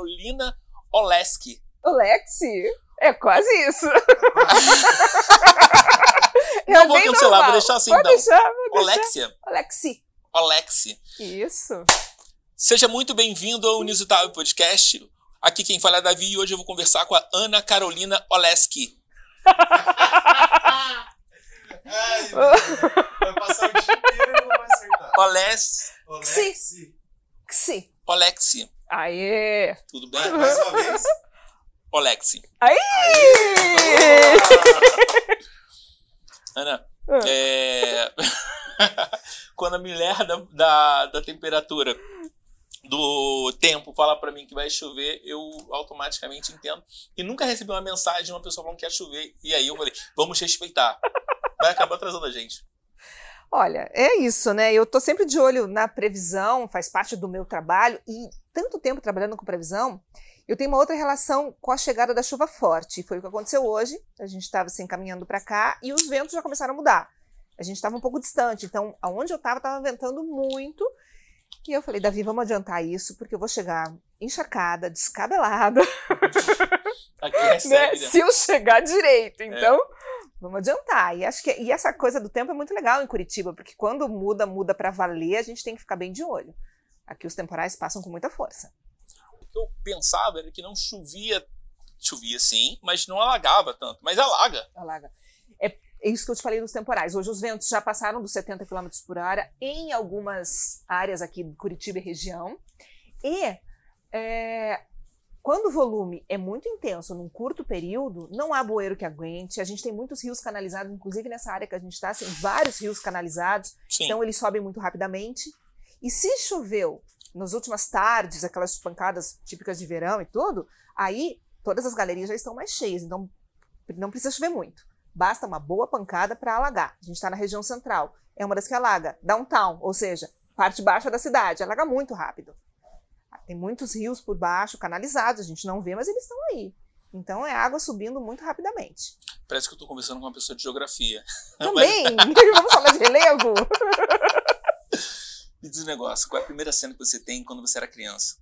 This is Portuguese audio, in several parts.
Carolina Oleski. Olexi? É quase isso. Não vou cancelar, normal. vou deixar assim Pode então. deixar, deixar. Olexia. Olexi. Olexi. Isso. Seja muito bem-vindo ao Inusitável Podcast. Aqui quem fala é Davi e hoje eu vou conversar com a Ana Carolina Oleski. Ai, vai passar o dia inteiro e não vai acertar. Oles... Olexi. Xi. Olexi. Aê! Tudo bem? Mais uma vez. Olexi. Aí! Ana, Ah. é... quando a mulher da, da, da temperatura do tempo fala pra mim que vai chover, eu automaticamente entendo. E nunca recebi uma mensagem de uma pessoa falando que ia chover. E aí eu falei, vamos respeitar. Vai acabar atrasando a gente. Olha, é isso, né? Eu tô sempre de olho na previsão, faz parte do meu trabalho e tanto tempo trabalhando com previsão, eu tenho uma outra relação com a chegada da chuva forte. Foi o que aconteceu hoje. A gente estava se encaminhando para cá e os ventos já começaram a mudar. A gente estava um pouco distante, então aonde eu estava estava ventando muito. E eu falei, Davi, vamos adiantar isso, porque eu vou chegar encharcada, descabelada, Aqui recebe, né? Se eu chegar direito, então vamos adiantar. E acho que e essa coisa do tempo é muito legal em Curitiba, porque quando muda, muda para valer, a gente tem que ficar bem de olho. Aqui os temporais passam com muita força. O que eu pensava era que não chovia. Chovia sim, mas não alagava tanto. Mas alaga. Alaga. É isso que eu te falei dos temporais. Hoje os ventos já passaram dos 70 km por hora em algumas áreas aqui de Curitiba e região. E é, quando o volume é muito intenso num curto período, não há bueiro que aguente. A gente tem muitos rios canalizados, inclusive nessa área que a gente está, tem vários rios canalizados. Sim. Então eles sobem muito rapidamente. E se choveu nas últimas tardes, aquelas pancadas típicas de verão e tudo, aí todas as galerias já estão mais cheias. Então não precisa chover muito. Basta uma boa pancada para alagar. A gente está na região central. É uma das que alaga. Downtown, ou seja, parte baixa da cidade. Alaga muito rápido. Tem muitos rios por baixo, canalizados. A gente não vê, mas eles estão aí. Então é água subindo muito rapidamente. Parece que eu tô conversando com uma pessoa de geografia. Também, vamos falar de relevo. Me diz um negócio, qual é a primeira cena que você tem quando você era criança?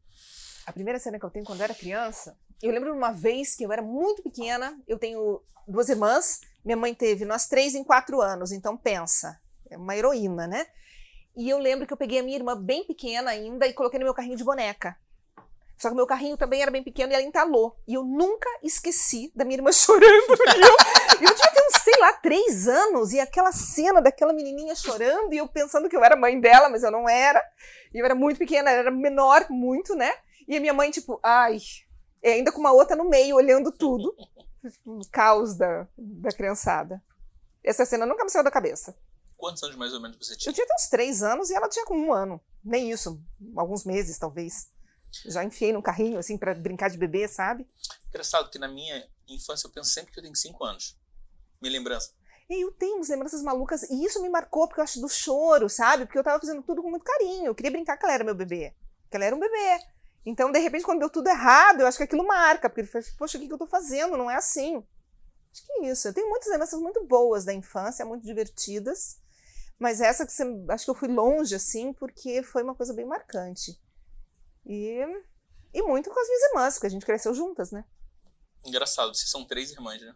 A primeira cena que eu tenho quando eu era criança, eu lembro de uma vez que eu era muito pequena, eu tenho duas irmãs, minha mãe teve nós três em quatro anos, então pensa, é uma heroína, né? E eu lembro que eu peguei a minha irmã bem pequena ainda e coloquei no meu carrinho de boneca. Só que o meu carrinho também era bem pequeno e ela entalou. E eu nunca esqueci da minha irmã chorando. E eu, eu devia uns, sei lá, três anos. E aquela cena daquela menininha chorando e eu pensando que eu era mãe dela, mas eu não era. E eu era muito pequena, era menor, muito, né? E a minha mãe, tipo, ai, e ainda com uma outra no meio, olhando tudo. O caos da, da criançada. Essa cena nunca me saiu da cabeça. Quantos anos mais ou menos você Eu tinha? tinha até uns três anos e ela tinha com um ano. Nem isso, alguns meses, talvez. Já enfiei num carrinho, assim, pra brincar de bebê, sabe? Engraçado que na minha infância eu penso sempre que eu tenho 5 anos. Minha lembrança. E eu tenho umas lembranças malucas, e isso me marcou, porque eu acho do choro, sabe? Porque eu tava fazendo tudo com muito carinho. Eu queria brincar que ela era meu bebê. Que ela era um bebê. Então, de repente, quando deu tudo errado, eu acho que aquilo marca. Porque ele fala, poxa, o que que eu tô fazendo? Não é assim. Acho que é isso. Eu tenho muitas lembranças muito boas da infância, muito divertidas. Mas essa que você, acho que eu fui longe, assim, porque foi uma coisa bem marcante. E, e muito com as minhas irmãs, porque a gente cresceu juntas, né? Engraçado, vocês são três irmãs, né?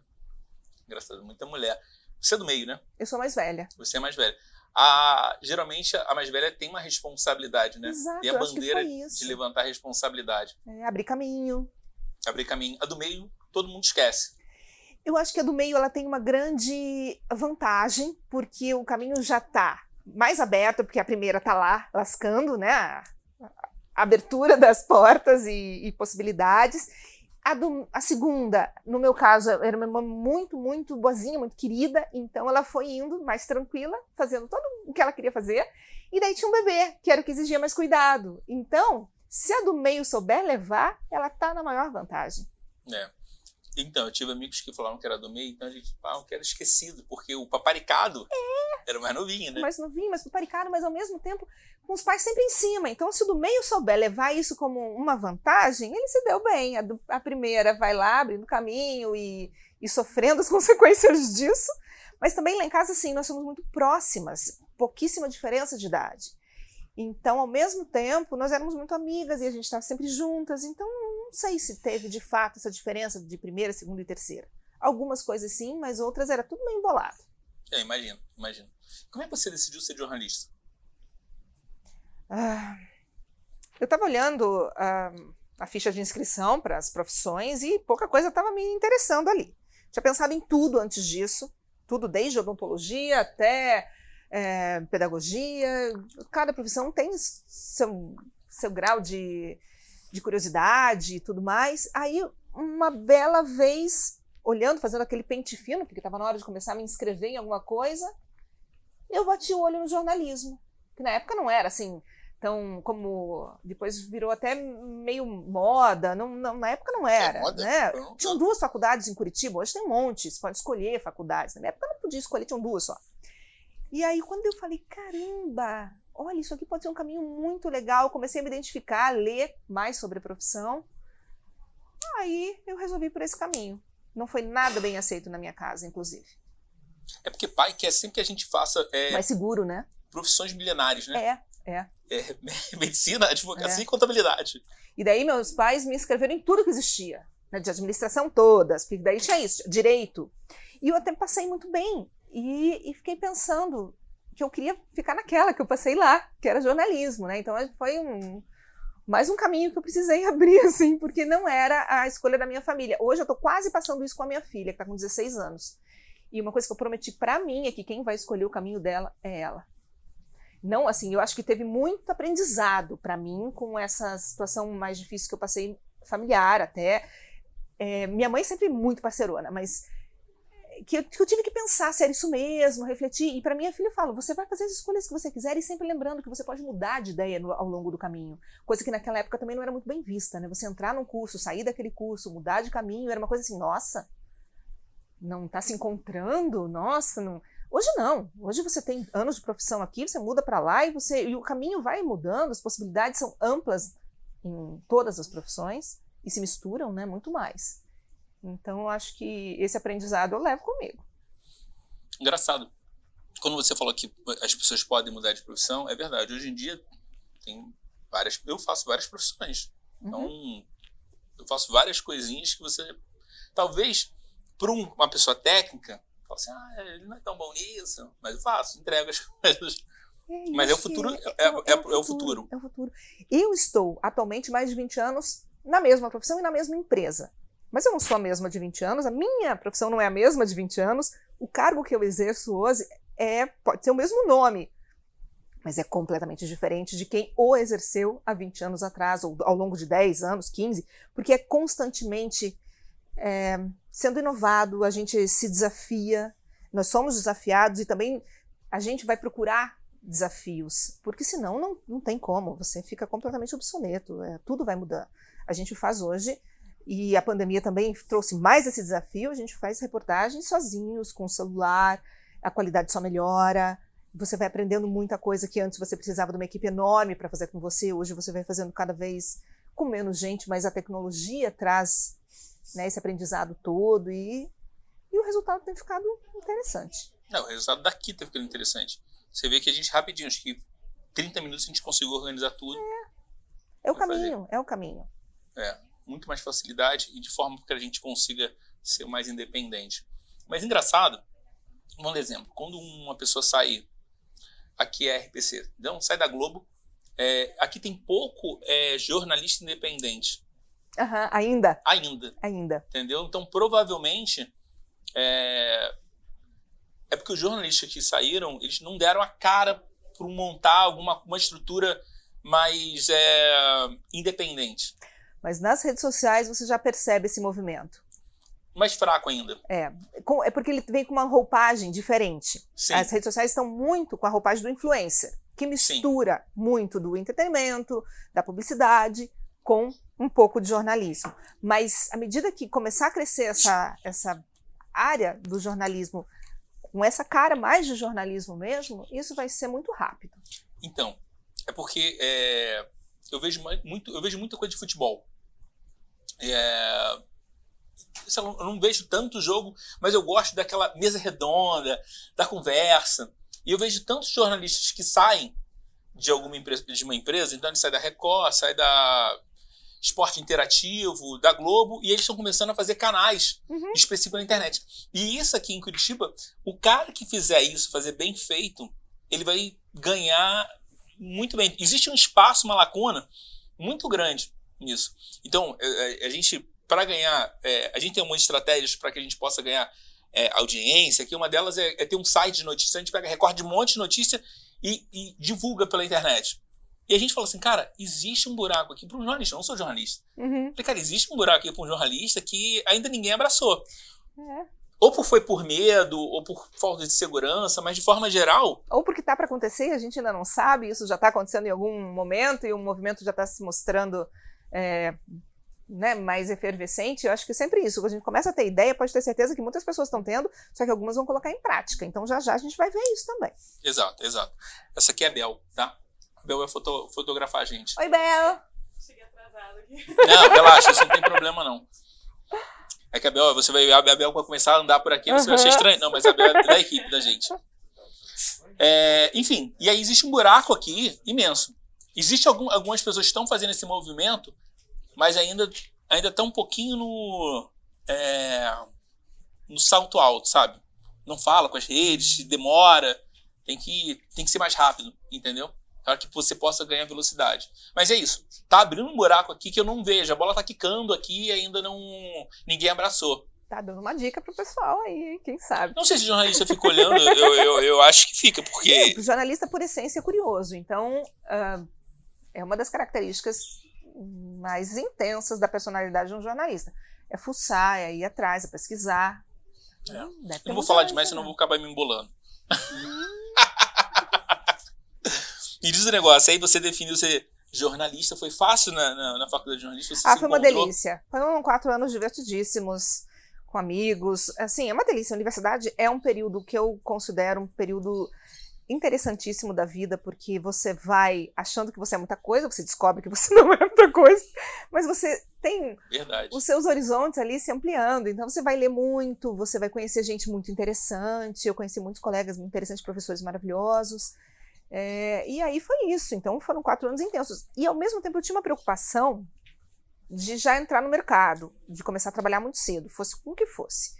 Engraçado, muita mulher. Você é do meio, né? Eu sou mais velha. Você é mais velha. A, geralmente a mais velha tem uma responsabilidade, né? Exato, tem a bandeira de levantar a responsabilidade. É, abrir caminho. Abrir caminho. A do meio, todo mundo esquece. Eu acho que a do meio ela tem uma grande vantagem, porque o caminho já está mais aberto, porque a primeira está lá lascando, né? A, abertura das portas e, e possibilidades. A, do- a segunda, no meu caso, era uma irmã muito, muito boazinha, muito querida, então ela foi indo mais tranquila, fazendo tudo o que ela queria fazer. E daí tinha um bebê, que era o que exigia mais cuidado. Então, se a do meio souber levar, ela tá na maior vantagem. É. Então, eu tive amigos que falaram que era do meio, então a gente fala que era esquecido, porque o paparicado era o mais novinho, né? mais novinho, mais paparicado, mas ao mesmo tempo com os pais sempre em cima. Então, se o do meio souber levar isso como uma vantagem, ele se deu bem. A, do- a primeira vai lá abrindo caminho e, e sofrendo as consequências disso. Mas também lá em casa, assim, nós somos muito próximas, pouquíssima diferença de idade. Então, ao mesmo tempo, nós éramos muito amigas e a gente estava sempre juntas. Então, não sei se teve de fato essa diferença de primeira, segunda e terceira. Algumas coisas sim, mas outras era tudo meio embolado. É, imagino, imagino. Como é que você decidiu ser jornalista? Ah, eu estava olhando ah, a ficha de inscrição para as profissões e pouca coisa estava me interessando ali. Tinha pensado em tudo antes disso, tudo desde odontologia até é, pedagogia. Cada profissão tem seu, seu grau de, de curiosidade e tudo mais. Aí, uma bela vez, olhando, fazendo aquele pente fino, porque estava na hora de começar a me inscrever em alguma coisa, eu bati o olho no jornalismo. Que na época não era assim, tão como. Depois virou até meio moda. Não, não na época não era. É moda? Né? Tinham duas faculdades em Curitiba, hoje tem um monte, você pode escolher faculdades. Na época não podia escolher, tinham duas só. E aí, quando eu falei, caramba, olha, isso aqui pode ser um caminho muito legal, comecei a me identificar, a ler mais sobre a profissão. Aí eu resolvi por esse caminho. Não foi nada bem aceito na minha casa, inclusive. É porque pai quer sempre que a gente faça. É, Mais seguro, né? Profissões milenares, né? É, é. é medicina, advocacia é. e contabilidade. E daí meus pais me inscreveram em tudo que existia. Né, de administração todas, porque daí tinha isso, direito. E eu até passei muito bem. E, e fiquei pensando, que eu queria ficar naquela que eu passei lá, que era jornalismo, né? Então foi um mais um caminho que eu precisei abrir, assim, porque não era a escolha da minha família. Hoje eu tô quase passando isso com a minha filha, que tá com 16 anos. E uma coisa que eu prometi para mim é que quem vai escolher o caminho dela é ela. Não, assim, eu acho que teve muito aprendizado para mim com essa situação mais difícil que eu passei familiar até. É, minha mãe sempre muito parcerona, mas que eu, que eu, tive que pensar se era isso mesmo, refletir. E para minha filha eu falo: você vai fazer as escolhas que você quiser e sempre lembrando que você pode mudar de ideia no, ao longo do caminho. Coisa que naquela época também não era muito bem vista, né? Você entrar num curso, sair daquele curso, mudar de caminho, era uma coisa assim: nossa, não está se encontrando? Nossa, não. Hoje não. Hoje você tem anos de profissão aqui, você muda para lá e você e o caminho vai mudando, as possibilidades são amplas em todas as profissões e se misturam, né? Muito mais. Então, eu acho que esse aprendizado eu levo comigo. Engraçado. Quando você falou que as pessoas podem mudar de profissão, é verdade. Hoje em dia, tem várias. Eu faço várias profissões. Então, uhum. eu faço várias coisinhas que você. Talvez, para uma pessoa técnica, fala assim: ah, ele não é tão bom nisso, mas eu faço, entrego as coisas. É mas é o futuro, é, é, é, é, o futuro. É o futuro. Eu estou atualmente mais de 20 anos na mesma profissão e na mesma empresa. Mas eu não sou a mesma de 20 anos, a minha profissão não é a mesma de 20 anos, o cargo que eu exerço hoje é, pode ter o mesmo nome, mas é completamente diferente de quem o exerceu há 20 anos atrás, ou ao longo de 10 anos, 15, porque é constantemente é, sendo inovado, a gente se desafia, nós somos desafiados e também a gente vai procurar desafios, porque senão não, não tem como, você fica completamente obsoleto, é, tudo vai mudar. A gente faz hoje e a pandemia também trouxe mais esse desafio. A gente faz reportagens sozinhos, com o celular, a qualidade só melhora. Você vai aprendendo muita coisa que antes você precisava de uma equipe enorme para fazer com você. Hoje você vai fazendo cada vez com menos gente, mas a tecnologia traz né, esse aprendizado todo e, e o resultado tem ficado interessante. Não, o resultado daqui tem ficado interessante. Você vê que a gente rapidinho, acho que 30 minutos a gente conseguiu organizar tudo. É, é o caminho, fazer. é o caminho. É muito mais facilidade e de forma que a gente consiga ser mais independente. Mas engraçado, um exemplo, quando uma pessoa sai, aqui é RPC, não sai da Globo, é, aqui tem pouco é, jornalista independente. Uhum, ainda? Ainda. Ainda. Entendeu? Então, provavelmente, é, é porque os jornalistas que saíram, eles não deram a cara para montar alguma uma estrutura mais é, independente. Mas nas redes sociais você já percebe esse movimento. Mais fraco ainda. É, é porque ele vem com uma roupagem diferente. Sim. As redes sociais estão muito com a roupagem do influencer, que mistura Sim. muito do entretenimento, da publicidade, com um pouco de jornalismo. Mas à medida que começar a crescer essa, essa área do jornalismo, com essa cara mais de jornalismo mesmo, isso vai ser muito rápido. Então, é porque é, eu, vejo muito, eu vejo muita coisa de futebol. É, eu não vejo tanto jogo, mas eu gosto daquela mesa redonda, da conversa. E eu vejo tantos jornalistas que saem de alguma empresa, de uma empresa, então ele sai da Record, sai da esporte interativo, da Globo, e eles estão começando a fazer canais Uhum. específicos na internet. E isso aqui em Curitiba, o cara que fizer isso, fazer bem feito, ele vai ganhar muito bem. Existe um espaço, uma lacuna muito grande nisso. Então, é, é, a gente, para ganhar, é, a gente tem algumas estratégias para que a gente possa ganhar é, audiência, que uma delas é, é ter um site de notícias, a gente pega, recorte de um monte de notícia e, e divulga pela internet. E a gente falou assim, cara, existe um buraco aqui para um jornalista, eu não sou jornalista. Uhum. Falei, cara, existe um buraco aqui para um jornalista que ainda ninguém abraçou. É. Ou por, foi por medo, ou por falta de segurança, mas de forma geral, Ou porque tá para acontecer, a gente ainda não sabe, isso já está acontecendo em algum momento e o movimento já está se mostrando é, né, mais efervescente. Eu acho que é sempre isso. Quando a gente começa a ter ideia, pode ter certeza que muitas pessoas estão tendo, só que algumas vão colocar em prática. Então já já a gente vai ver isso também. exato, exato. Essa aqui é a Bel, tá? A Bel vai foto- fotografar a gente. Oi, Bel! Cheguei atrasada aqui. Não, relaxa, isso não tem problema não. É que a Bel, você vai, a Bel vai começar a andar por aqui, você vai achar estranho. Não, mas a Bel é da equipe da gente. É, enfim, e aí existe um buraco aqui imenso. Existe algum, algumas pessoas que estão fazendo esse movimento, mas ainda ainda estão um pouquinho no é, no salto alto, sabe? Não fala com as redes, demora, tem que tem que ser mais rápido, entendeu? Para que você possa ganhar velocidade. Mas é isso. Tá abrindo um buraco aqui que eu não vejo. A bola tá quicando aqui e ainda não ninguém abraçou. Tá dando uma dica pro pessoal aí, hein? quem sabe. Não sei se o jornalista fica olhando, eu, eu, eu acho que fica, porque O jornalista, por essência, é curioso. Então, ah, é uma das características mais intensas da personalidade de um jornalista. É fuçar, é ir atrás, é pesquisar. É. Hum, eu não vou falar demais, senão eu né? vou acabar me embolando. Me diz o negócio, aí você definiu ser jornalista, foi fácil na, na, na faculdade de jornalismo? Ah, foi uma delícia. Foram quatro anos divertidíssimos, com amigos. Assim, é uma delícia. A universidade é um período que eu considero um período interessantíssimo da vida, porque você vai achando que você é muita coisa, você descobre que você não é muita coisa, mas você tem Verdade. os seus horizontes ali se ampliando. Então você vai ler muito, você vai conhecer gente muito interessante. Eu conheci muitos colegas muito interessantes, professores maravilhosos. É, e aí foi isso. Então foram quatro anos intensos. E ao mesmo tempo eu tinha uma preocupação de já entrar no mercado, de começar a trabalhar muito cedo, fosse com o que fosse.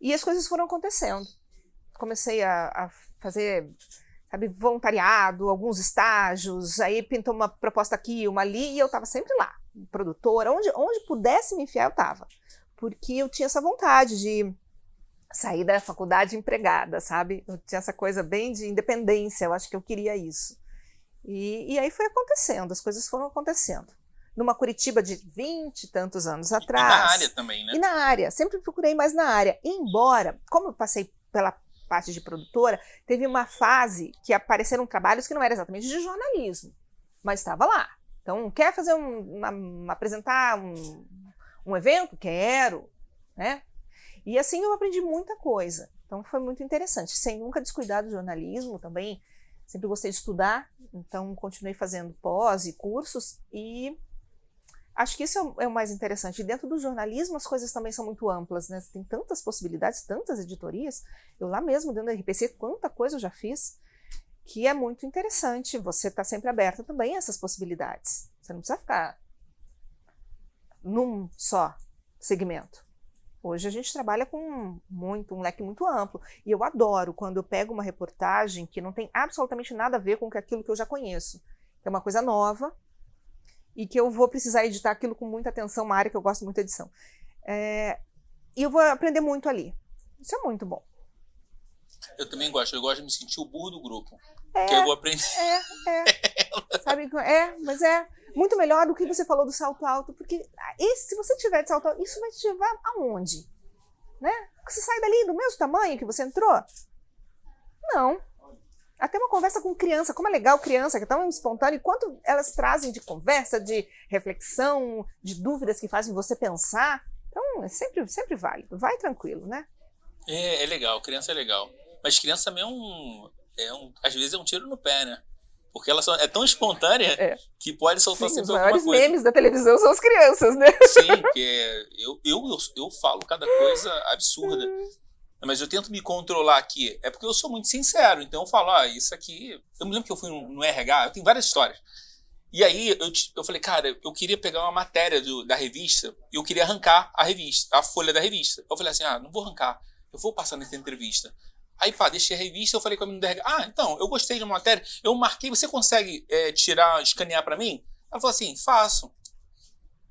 E as coisas foram acontecendo. Comecei a, a fazer sabe, voluntariado, alguns estágios, aí pintou uma proposta aqui, uma ali, e eu estava sempre lá, produtora, onde, onde pudesse me enfiar, eu estava. Porque eu tinha essa vontade de sair da faculdade empregada, sabe? Eu tinha essa coisa bem de independência, eu acho que eu queria isso. E, e aí foi acontecendo, as coisas foram acontecendo. Numa Curitiba de vinte e tantos anos E atrás. na área também, né? E na área, sempre procurei mais na área. Embora, como eu passei pela parte de produtora, teve uma fase que apareceram trabalhos que não eram exatamente de jornalismo, mas estava lá. Então, quer fazer um, uma- uma- apresentar um, um evento? Quero, né? E assim eu aprendi muita coisa. Então foi muito interessante, sem nunca descuidar do jornalismo também. Sempre gostei de estudar, então continuei fazendo pós e cursos e Acho que isso é o, é o mais interessante. Dentro do jornalismo, as coisas também são muito amplas, né? Tem tantas possibilidades, tantas editorias. Eu lá mesmo, dentro da RPC, quanta coisa eu já fiz, que é muito interessante. Você está sempre aberto também a essas possibilidades. Você não precisa ficar num só segmento. Hoje a gente trabalha com muito, um leque muito amplo. E eu adoro quando eu pego uma reportagem que não tem absolutamente nada a ver com aquilo que eu já conheço. É uma coisa nova, e que eu vou precisar editar aquilo com muita atenção, uma área que eu gosto muito de edição. É, e eu vou aprender muito ali. Isso é muito bom. Eu também gosto, eu gosto de me sentir o burro do grupo. É, Que eu vou aprender. é, é. Sabe? É, mas é muito melhor do que você falou do salto alto, porque esse, se você tiver de salto alto, isso vai te levar aonde? Né? Você sai dali do mesmo tamanho que você entrou? Não. Até uma conversa com criança, como é legal criança, que é tão espontâneo, e quanto elas trazem de conversa, de reflexão, de dúvidas que fazem você pensar. Então, é sempre, sempre válido. Vai tranquilo, né? É, é legal, criança é legal. Mas criança também é um, é um. Às vezes é um tiro no pé, né? Porque ela é tão espontânea É. que pode soltar Sim, os sempre alguma maiores coisa. memes da televisão são as crianças, né? Sim, que é, eu, eu, eu, eu falo cada coisa absurda. Mas eu tento me controlar aqui. É porque eu sou muito sincero. Então eu falo, ah, isso aqui. Eu me lembro que eu fui no, RH, eu tenho várias histórias. E aí eu, eu falei, cara, eu queria pegar uma matéria do- da revista e eu queria arrancar a revista, a folha da revista. Eu falei assim, ah, não vou arrancar, eu vou passar nessa entrevista. Aí, pá, deixei a revista, eu falei com a menina da RH, ah, então, eu gostei de uma matéria, eu marquei, você consegue é, tirar, escanear pra mim? Ela falou assim, faço.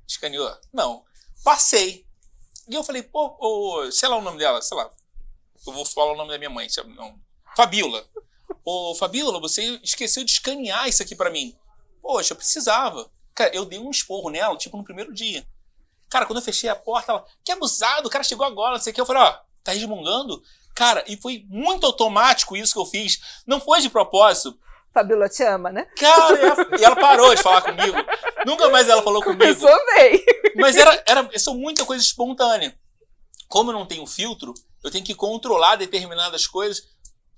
Escaneou? Não. Passei. E eu falei, pô, ô, sei lá o nome dela, sei lá. Eu vou falar o nome da minha mãe, se- não. Fabiola. Ô, Fabiola, você esqueceu de escanear isso aqui pra mim. Poxa, eu precisava. Cara, eu dei um esporro nela, tipo, no primeiro dia. Cara, quando eu fechei a porta, ela, que abusado, o cara chegou agora, não sei o que. Eu falei, ó, tá resmungando? Cara, e foi muito automático isso que eu fiz. Não foi de propósito. Fabíola te ama, né? Cara, e ela, e ela parou de falar comigo. Nunca mais ela falou comigo. Começou bem. Mas era, era, são muita coisa espontânea. Como eu não tenho filtro, eu tenho que controlar determinadas coisas.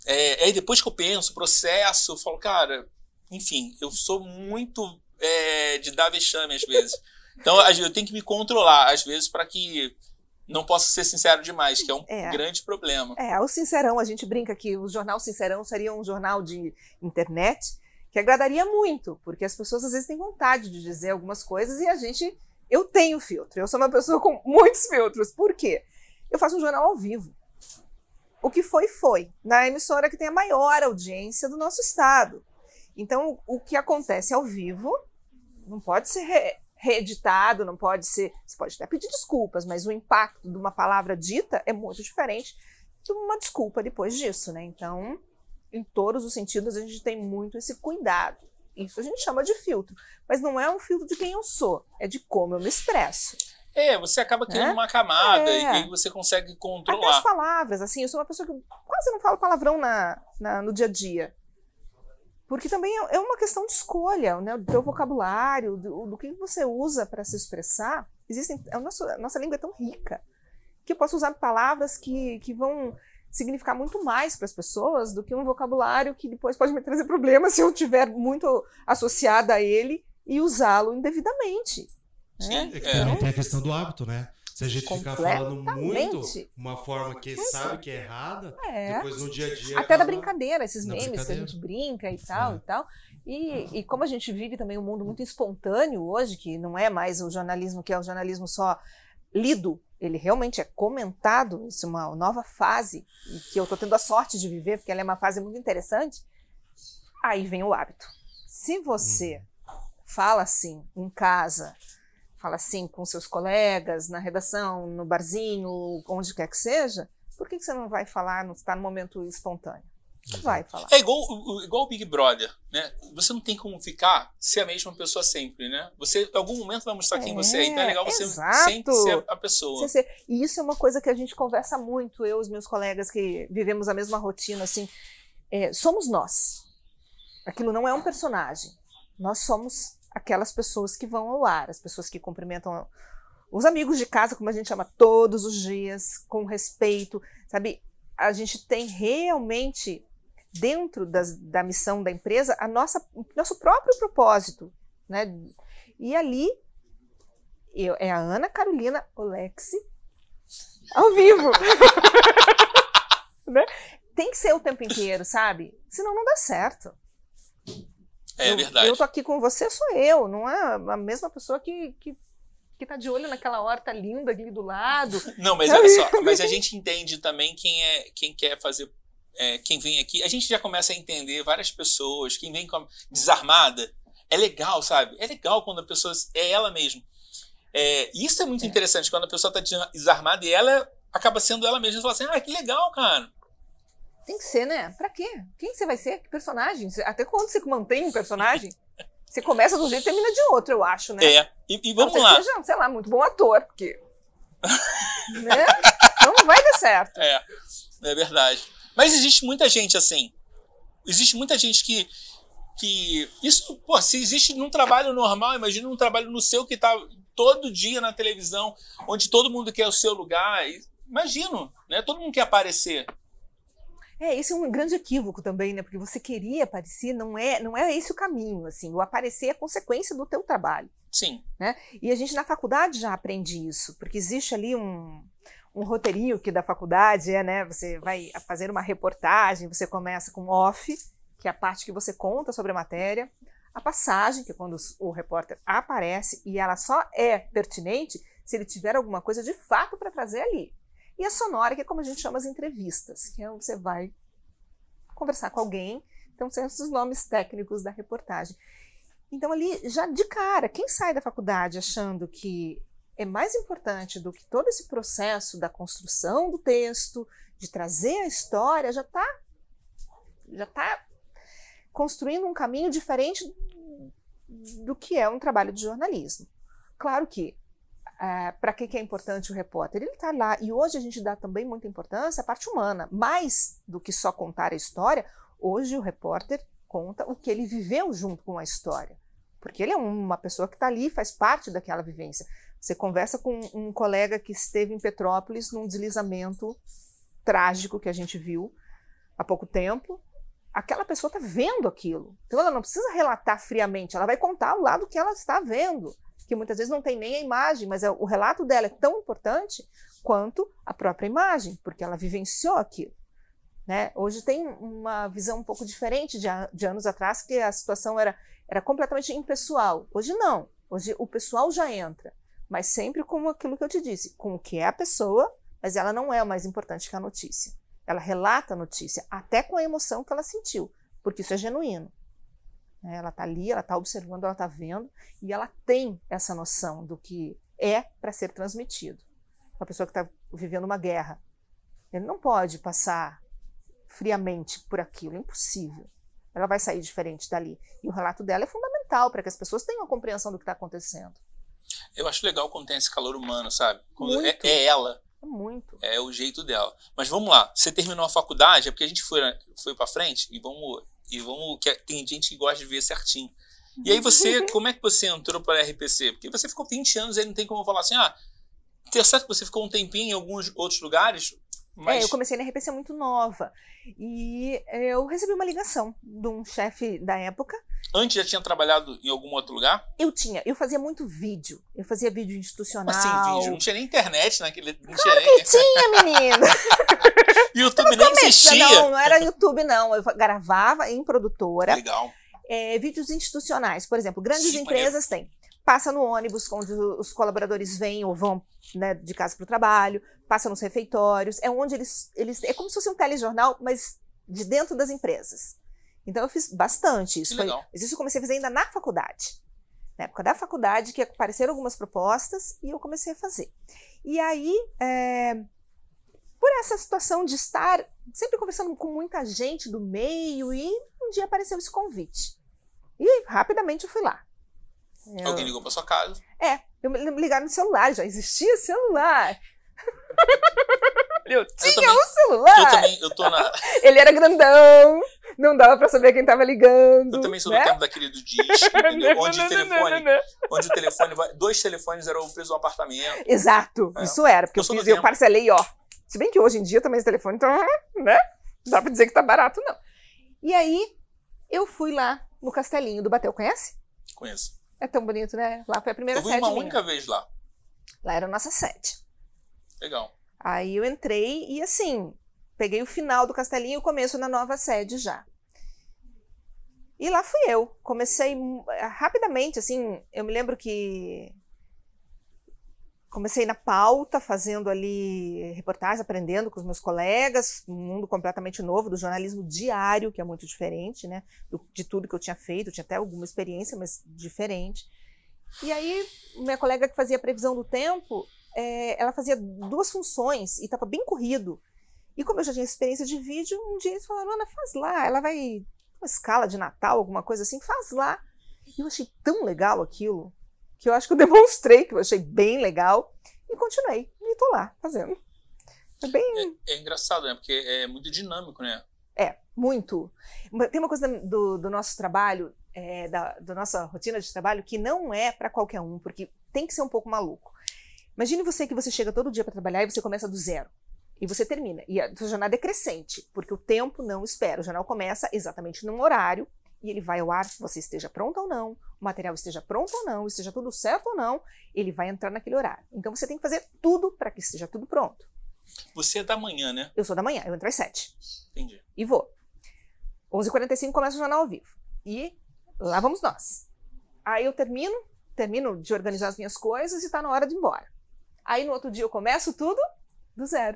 É, aí depois que eu penso, processo, eu falo, cara, enfim, eu sou muito é, de dar vexame às vezes. Então eu tenho que me controlar, às vezes, para que não possa ser sincero demais, que é um É. grande problema. É, o Sincerão, a gente brinca que o jornal Sincerão seria um jornal de internet que agradaria muito, porque as pessoas às vezes têm vontade de dizer algumas coisas e a gente. Eu tenho filtro, eu sou uma pessoa com muitos filtros. Por quê? Eu faço um jornal ao vivo. O que foi, foi. Na emissora que tem a maior audiência do nosso estado. Então, o que acontece ao vivo não pode ser re- reeditado, não pode ser. Você pode até pedir desculpas, mas o impacto de uma palavra dita é muito diferente de uma desculpa depois disso, né? Então, em todos os sentidos, a gente tem muito esse cuidado. Isso a gente chama de filtro. Mas não é um filtro de quem eu sou, é de como eu me expresso. É, você acaba criando É? uma camada É. e aí você consegue Até as controlar. palavras, assim, eu sou uma pessoa que quase não falo palavrão na, na- no dia a dia. Porque também é é uma questão de escolha, né? Do teu vocabulário, do, do que você usa para se expressar. Existem, a, nossa, a nossa língua é tão rica que eu posso usar palavras que, que vão significar muito mais para as pessoas do que um vocabulário que depois pode me trazer problemas se eu tiver muito associada a ele e usá-lo indevidamente. Sim, né? é. Também tem a questão do hábito, né? Se a gente ficar falando muito uma forma que sabe que é errada, É. depois no dia a dia. Até da brincadeira, esses Na memes que a brincadeira. gente brinca e tal É. e tal. E, e como a gente vive também um mundo muito espontâneo hoje, que não é mais o jornalismo que é o jornalismo só lido, ele realmente é comentado, isso é uma nova fase, e que eu estou tendo a sorte de viver, porque ela é uma fase muito interessante. Aí vem o hábito. Se você fala assim em casa, fala assim com seus colegas, na redação, no barzinho, onde quer que seja, por que, que você não vai falar, não está no momento espontâneo? Vai falar. É igual, o- igual o Big Brother, né? Você não tem como ficar ser a mesma pessoa sempre, né? Você, em algum momento, vai mostrar quem É, você é. Então é legal você exato. sempre ser a pessoa. Ser- E isso é uma coisa que a gente conversa muito, eu e os meus colegas que vivemos a mesma rotina, assim, é, somos nós. Aquilo não é um personagem. Nós somos aquelas pessoas que vão ao ar, as pessoas que cumprimentam os amigos de casa, como a gente chama, todos os dias, com respeito, sabe? A gente tem realmente dentro das- da missão da empresa a nossa nosso próprio propósito, né? E ali eu, é a Ana Carolina Olexi ao vivo. Né? Tem que ser o tempo inteiro, sabe? Senão não dá certo. É eu, verdade. Eu tô aqui com você, sou eu, não é a mesma pessoa que, que, que tá de olho naquela horta linda ali do lado. Não, mas olha só, mas a gente entende também quem é quem quer fazer. é, quem vem aqui, a gente já começa a entender várias pessoas, quem vem com- desarmada, é legal, sabe? É legal quando a pessoa é ela mesma. É, isso é muito interessante, quando a pessoa tá desarmada e ela acaba sendo ela mesma. Você fala assim, ah, que legal, cara. Tem que ser, né? Pra quê? Quem você vai ser? Que personagem? Até quando você mantém um personagem? Você começa de um jeito e termina de outro, eu acho, né? É, e, e vamos lá. seja, sei lá, muito bom ator, porque. né? Então não vai dar certo. É, é verdade. Mas existe muita gente assim. Existe muita gente que. que isso, pô, se existe num trabalho normal, imagina num trabalho no seu que tá todo dia na televisão, onde todo mundo quer o seu lugar. Imagino, né? Todo mundo quer aparecer. É, esse é um grande equívoco também, né? Porque você queria aparecer, não é, não é esse o caminho, assim. O aparecer é consequência do teu trabalho. Sim. E a gente na faculdade já aprende isso, porque existe ali um, um roteirinho que da faculdade é, né? Você vai fazer uma reportagem, você começa com off, que é a parte que você conta sobre a matéria. a passagem, que é quando o repórter aparece, e ela só é pertinente se ele tiver alguma coisa de fato para trazer ali. E a sonora, que é como a gente chama as entrevistas, que é onde você vai conversar com alguém. Então, são esses nomes técnicos da reportagem. Então, ali, já de cara, quem sai da faculdade achando que é mais importante do que todo esse processo da construção do texto, de trazer a história, já está já tá construindo um caminho diferente do que é um trabalho de jornalismo. Claro que para que, que é importante o repórter? Ele está lá e hoje a gente dá também muita importância à parte humana, mais do que só contar a história. Hoje o repórter conta o que ele viveu junto com a história, porque ele é uma pessoa que está ali, faz parte daquela vivência. Você conversa com um colega que esteve em Petrópolis num deslizamento trágico que a gente viu há pouco tempo. Aquela pessoa está vendo aquilo. Então ela não precisa relatar friamente, ela vai contar o lado que ela está vendo, que muitas vezes não tem nem a imagem, mas é- o relato dela é tão importante quanto a própria imagem, porque ela vivenciou aquilo. Né? Hoje tem uma visão um pouco diferente de, de anos atrás, que a situação era, era completamente impessoal. Hoje não. Hoje o pessoal já entra, mas sempre com aquilo que eu te disse, com o que é a pessoa, mas ela não é mais importante que a notícia. Ela relata a notícia, até com a emoção que ela sentiu, porque isso é genuíno. Né? Ela está ali, ela está observando, ela está vendo, e ela tem essa noção do que é para ser transmitido. Uma pessoa que está vivendo uma guerra, ele não pode passar friamente por aquilo, é impossível. Ela vai sair diferente dali. E o relato dela é fundamental para que as pessoas tenham a compreensão do que está acontecendo. Eu acho legal quando tem esse calor humano, sabe? É, é ela, É muito. é o jeito dela. Mas vamos lá, você terminou a faculdade, é porque a gente foi, foi para frente e vamos e vamos que tem gente que gosta de ver certinho. E aí você, como é que você entrou para a RPC? Porque você ficou 20 anos, aí não tem como falar assim, ah, tá certo que você ficou um tempinho em alguns outros lugares, mas É, eu comecei na RPC muito nova. E eu recebi uma ligação de um chefe da época. antes já tinha trabalhado em algum outro lugar? Eu tinha, eu fazia muito vídeo. Eu fazia vídeo institucional. Assim, vídeo, não tinha nem internet naquele, não tinha Que nem, tinha, menina! YouTube nem existia. Não, não era YouTube, não. Eu gravava em produtora. Legal. é, vídeos institucionais, por exemplo, grandes Sim, empresas têm. Passa no ônibus, onde os colaboradores vêm ou vão né, de casa para o trabalho, passa nos refeitórios, é onde eles, eles. É como se fosse um telejornal, mas de dentro das empresas. Então eu fiz bastante isso. Foi, mas isso eu comecei a fazer ainda na faculdade. Na época da faculdade, que apareceram algumas propostas e eu comecei a fazer. E aí, é, por essa situação de estar sempre conversando com muita gente do meio, e um dia apareceu esse convite. E rapidamente eu fui lá. Eu- Alguém ligou para sua casa. É, eu me ligaram no celular, já existia celular. Eu tinha também. um celular. Eu também, eu tô na, Ele era grandão, não dava pra saber quem tava ligando. eu também sou né? do tempo daquele do disco, onde o telefone, onde o telefone vai, dois telefones eram presos no apartamento. Exato, É. isso era, porque Eu eu, do fiz, eu parcelei, ó. Se bem que hoje em dia também esse telefone tá, né? Não dá pra dizer que tá barato, não. E aí, eu fui lá no Castelinho do Batel, conhece? Conheço. É tão bonito, né? Lá foi a primeira Eu fui sede uma minha. única vez lá. Lá era a nossa sede. Legal. Aí eu entrei e assim, peguei o final do Castelinho e o começo na nova sede já. E lá fui eu. Comecei mu- rapidamente, assim, eu me lembro que comecei na pauta, fazendo ali reportagens, aprendendo com os meus colegas, um mundo completamente novo do jornalismo diário, que é muito diferente, né, do- de tudo que eu tinha feito, tinha até alguma experiência, mas diferente. E aí, minha colega que fazia previsão do tempo, é, ela fazia duas funções e estava bem corrido. E como eu já tinha experiência de vídeo, um dia eles falaram, Ana, faz lá, ela vai uma escala de Natal, alguma coisa assim, faz lá. E eu achei tão legal aquilo, que eu acho que eu demonstrei que eu achei bem legal, e continuei. E tô lá, fazendo. É bem... É engraçado, né? Porque é muito dinâmico, né? É, muito. Tem uma coisa do, do nosso trabalho, é, da, da nossa rotina de trabalho, que não é para qualquer um, porque tem que ser um pouco maluco. Imagine você que você chega todo dia para trabalhar e você começa do zero. E você termina. E a sua jornada é crescente, porque o tempo não espera. O jornal começa exatamente num horário e ele vai ao ar, você esteja pronto ou não, o material esteja pronto ou não, esteja tudo certo ou não, ele vai entrar naquele horário. Então você tem que fazer tudo para que esteja tudo pronto. Você é da manhã, né? Eu sou da manhã, eu entro às sete Entendi. e vou. 11h45 começa o jornal ao vivo. E lá vamos nós. Aí eu termino, termino de organizar as minhas coisas e tá na hora de ir embora. Aí no outro dia eu começo tudo do zero.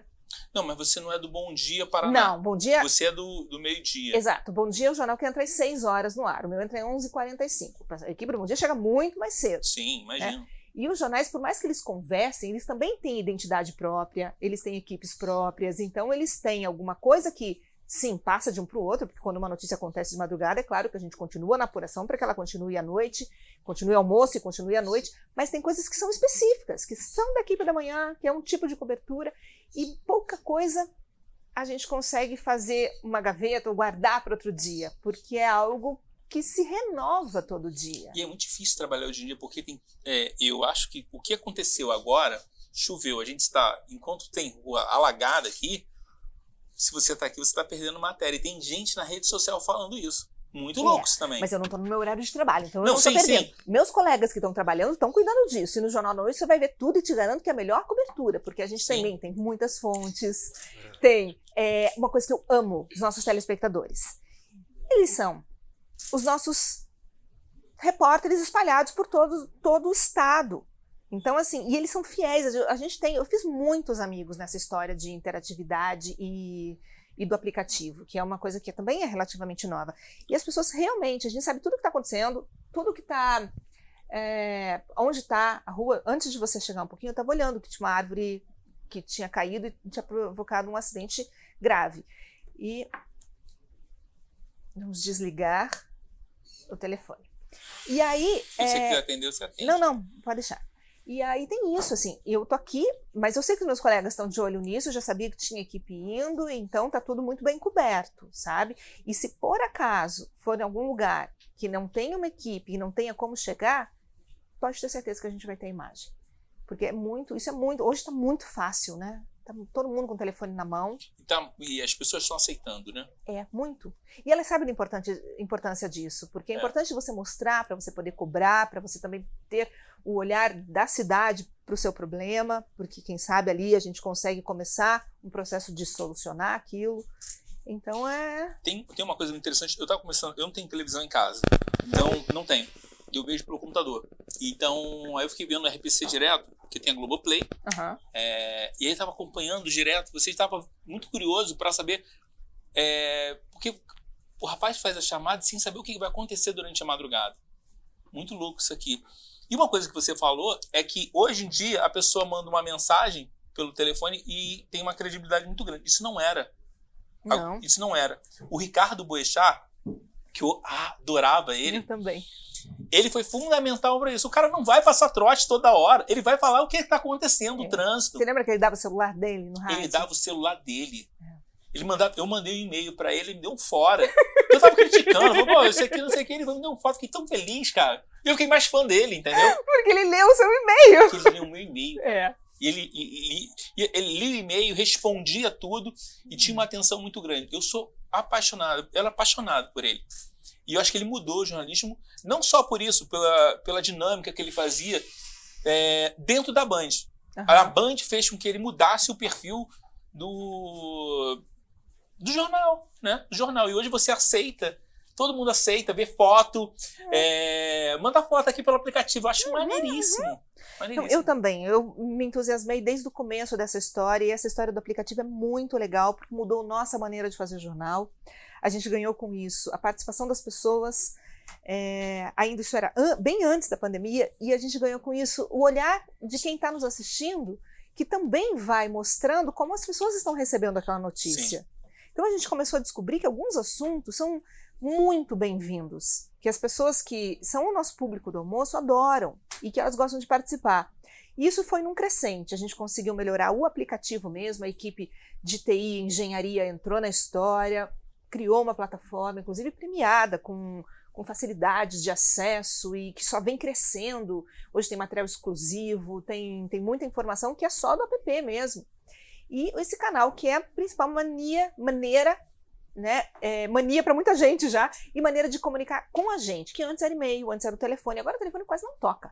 Não, mas você não é do Bom Dia Paraná. Não, bom dia. Você é do, do meio-dia. Exato, Bom Dia é o jornal que entra às 6 horas no ar. O meu entra às 11h45. A equipe do Bom Dia chega muito mais cedo. Sim, imagino. E os jornais, por mais que eles conversem, eles também têm identidade própria, eles têm equipes próprias, então eles têm alguma coisa que, sim, passa de um para o outro, porque quando uma notícia acontece de madrugada, é claro que a gente continua na apuração para que ela continue à noite, continue almoço e continue à noite, mas tem coisas que são específicas, que são da equipe da manhã, que é um tipo de cobertura, e pouca coisa a gente consegue fazer uma gaveta ou guardar para outro dia, porque é algo que se renova todo dia. E é muito difícil trabalhar hoje em dia, porque tem, é, eu acho que o que aconteceu agora, choveu, a gente está, enquanto tem rua alagada aqui, se você está aqui, você está perdendo matéria. E tem gente na rede social falando isso. Muito É, loucos também. Mas eu não estou no meu horário de trabalho, então eu Não, não estou perdendo. sim. Meus colegas que estão trabalhando estão cuidando disso. E no Jornal da Noite você vai ver tudo e te garanto que é a melhor cobertura, porque a gente Sim. também tem muitas fontes, tem é, uma coisa que eu amo dos nossos telespectadores. Eles são os nossos repórteres espalhados por todo, todo o estado. Então, assim, e eles são fiéis. A gente tem, eu fiz muitos amigos nessa história de interatividade e, e do aplicativo, que é uma coisa que também é relativamente nova. E as pessoas realmente, a gente sabe tudo o que está acontecendo, tudo que está. É, onde está a rua. Antes de você chegar um pouquinho, eu estava olhando que tinha uma árvore que tinha caído e tinha provocado um acidente grave. E vamos desligar o telefone. E aí. Se você é, quiser atender, você atende. não, não, pode deixar. E aí tem isso, assim, eu tô aqui, mas eu sei que meus colegas estão de olho nisso, já sabia que tinha equipe indo, então tá tudo muito bem coberto, sabe? E se por acaso for em algum lugar que não tenha uma equipe e não tenha como chegar, pode ter certeza que a gente vai ter imagem. Porque é muito, isso é muito, hoje tá muito fácil, né? Tá todo mundo com o telefone na mão. Então, e as pessoas estão aceitando, né? É, muito. E elas sabem a importante- importância disso, porque é É. importante você mostrar, para você poder cobrar, para você também ter o olhar da cidade para o seu problema, porque quem sabe ali a gente consegue começar um processo de solucionar aquilo. Então é. Tem, tem uma coisa muito interessante. Eu tava começando, eu não tenho televisão em casa. Então, não tenho. Eu vejo pelo computador. Então, aí eu fiquei vendo o RPC direto, que tem a Globoplay. Aham. É, e aí estava acompanhando direto. Você estava muito curioso para saber. É, porque o rapaz faz a chamada sem saber o que vai acontecer durante a madrugada. Muito louco isso aqui. E uma coisa que você falou é que hoje em dia a pessoa manda uma mensagem pelo telefone e tem uma credibilidade muito grande. Isso não era. Não. Isso não era. O Ricardo Boechat, que eu adorava ele, Eu também. Ele foi fundamental para isso. O cara não vai passar trote toda hora. Ele vai falar o que está acontecendo, o É. trânsito. Você lembra que ele dava o celular dele no rádio? Ele dava o celular dele. É. Ele mandava, eu mandei um e-mail pra ele, ele me deu um fora. Eu tava criticando, falei, pô, isso aqui não sei o que, ele me deu um fora, fiquei tão feliz, cara. E eu fiquei mais fã dele, entendeu? Porque ele leu o seu e-mail. Porque ele leu o meu e-mail. É. E ele, e- e- e- ele lia o e-mail, respondia tudo e tinha uma atenção muito grande. Eu sou apaixonado, eu era apaixonado por ele. E eu acho que ele mudou o jornalismo, não só por isso, pela, pela dinâmica que ele fazia é, dentro da Band. A Aham. Band fez com que ele mudasse o perfil do, do jornal, né? Do jornal. E hoje você aceita, todo mundo aceita, vê foto, é, manda foto aqui pelo aplicativo. Eu acho maneiríssimo. Não, maneiríssimo. eu também. Eu me entusiasmei desde o começo dessa história e essa história do aplicativo é muito legal porque mudou nossa maneira de fazer jornal. A gente ganhou com isso a participação das pessoas. é, ainda isso era an- bem antes da pandemia e a gente ganhou com isso o olhar de quem está nos assistindo, que também vai mostrando como as pessoas estão recebendo aquela notícia. Então a gente começou a descobrir que alguns assuntos são muito bem-vindos, que as pessoas que são o nosso público do almoço adoram e que elas gostam de participar. E isso foi num crescente, a gente conseguiu melhorar o aplicativo mesmo, a equipe de TI e engenharia entrou na história, criou uma plataforma, inclusive premiada, com, com facilidades de acesso e que só vem crescendo. Hoje tem material exclusivo, tem, tem muita informação que é só do app mesmo. E esse canal que é a principal mania, maneira, né, é, mania para muita gente já, e maneira de comunicar com a gente, que antes era e-mail, antes era o telefone, agora o telefone quase não toca.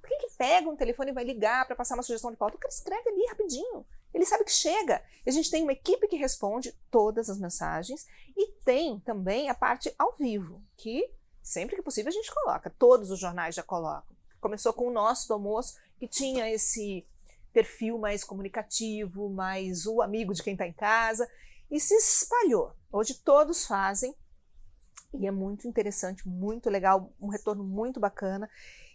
Por que, que pega um telefone e vai ligar para passar uma sugestão de pauta? O cara escreve ali rapidinho. Ele sabe que chega. A gente tem uma equipe que responde todas as mensagens e tem também a parte ao vivo, que Sempre que possível a gente coloca, todos os jornais já colocam. Começou com o nosso do almoço, que tinha esse perfil mais comunicativo, mais o amigo de quem está em casa, e se espalhou. Hoje todos fazem, e é muito interessante, muito legal, um retorno muito bacana.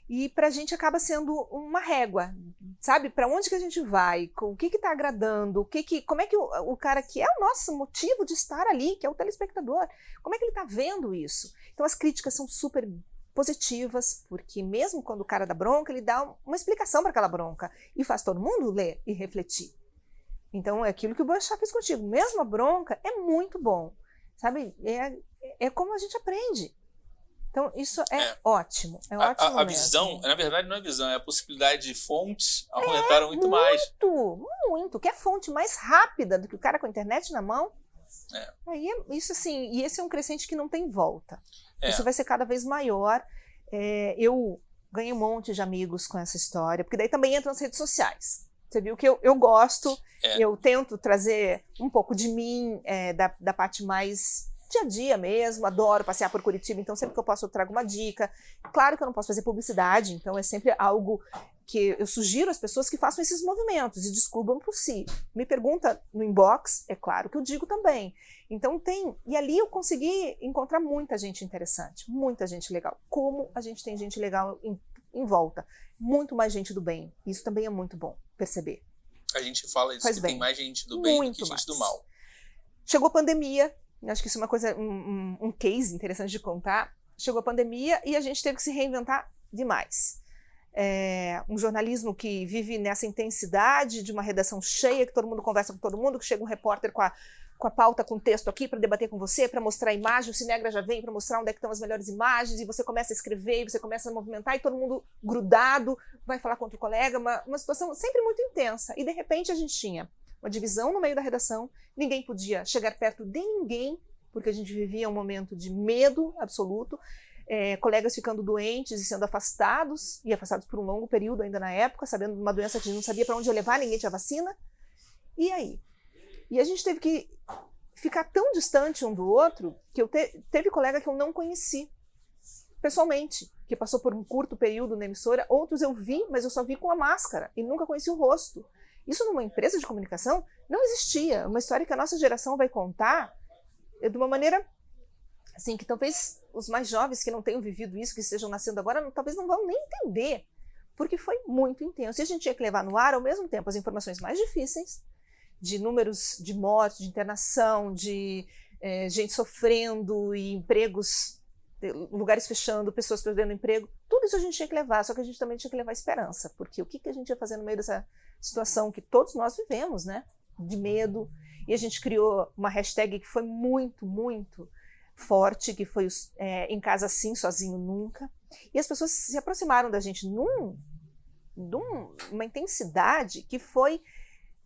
E para a gente acaba sendo uma régua, sabe? Para onde que a gente vai? O que está agradando? O que que, como é que o, o, cara que é o nosso motivo de estar ali, que é o telespectador, como é que ele está vendo isso? Então as críticas são super positivas, porque mesmo quando o cara dá bronca, ele dá uma explicação para aquela bronca e faz todo mundo ler e refletir. Então é aquilo que o Boechat fez contigo. Mesmo a bronca é muito bom, sabe? É, é como a gente aprende. Então, isso é, é. ótimo. É a, ótimo a, a visão, na verdade, não é visão, é a possibilidade de fontes aumentaram é, muito, muito mais. Muito, muito. Que é fonte mais rápida do que o cara com a internet na mão. É. Aí é isso assim, e esse é um crescente que não tem volta. É. Isso vai ser cada vez maior. É, eu ganhei um monte de amigos com essa história, porque daí também entram as redes sociais. Você viu que eu, eu gosto, eu tento trazer um pouco de mim, da, da parte mais dia a dia mesmo, adoro passear por Curitiba, então sempre que eu posso eu trago uma dica. Claro que eu não posso fazer publicidade, então é sempre algo que eu sugiro às pessoas que façam esses movimentos e descubram por si. Me pergunta no inbox, é claro que eu digo também. Então tem, e ali eu consegui encontrar muita gente interessante, muita gente legal. Como a gente tem gente legal em, em volta, muito mais gente do bem. Isso também é muito bom perceber. A gente fala isso Faz que bem. tem mais gente do bem muito do que gente mais. do mal. Chegou a pandemia, acho que isso é uma coisa, um, um, case interessante de contar. Chegou a pandemia e a gente teve que se reinventar demais. É, um jornalismo que vive nessa intensidade de uma redação cheia, que todo mundo conversa com todo mundo, que chega um repórter com a, com a pauta, com o texto aqui para debater com você, para mostrar a imagem, o Cinegra já vem para mostrar onde é estão as melhores imagens, e você começa a escrever, e você começa a movimentar, e todo mundo grudado, vai falar contra o colega, uma, uma situação sempre muito intensa. E de repente a gente tinha uma divisão no meio da redação, ninguém podia chegar perto de ninguém, porque a gente vivia um momento de medo absoluto, é, colegas ficando doentes e sendo afastados, e afastados por um longo período ainda na época, sabendo de uma doença que a gente não sabia para onde ia levar, ninguém tinha vacina. E aí? E a gente teve que ficar tão distante um do outro que eu te, teve colega que eu não conheci pessoalmente, que passou por um curto período na emissora, outros eu vi, mas eu só vi com a máscara e nunca conheci o rosto. Isso numa empresa de comunicação não existia. Uma história que a nossa geração vai contar é de uma maneira assim que talvez os mais jovens que não tenham vivido isso, que estejam nascendo agora, talvez não vão nem entender, porque foi muito intenso. E a gente tinha que levar no ar ao mesmo tempo as informações mais difíceis, de números de mortes, de internação, de é, gente sofrendo e empregos, lugares fechando, pessoas perdendo emprego. Tudo isso a gente tinha que levar, só que a gente também tinha que levar esperança, porque o que, que a gente ia fazer no meio dessa situação que todos nós vivemos, né? De medo. E a gente criou uma hashtag que foi muito, muito forte, que foi é, em casa sim, sozinho nunca. E as pessoas se aproximaram da gente num, numa intensidade que foi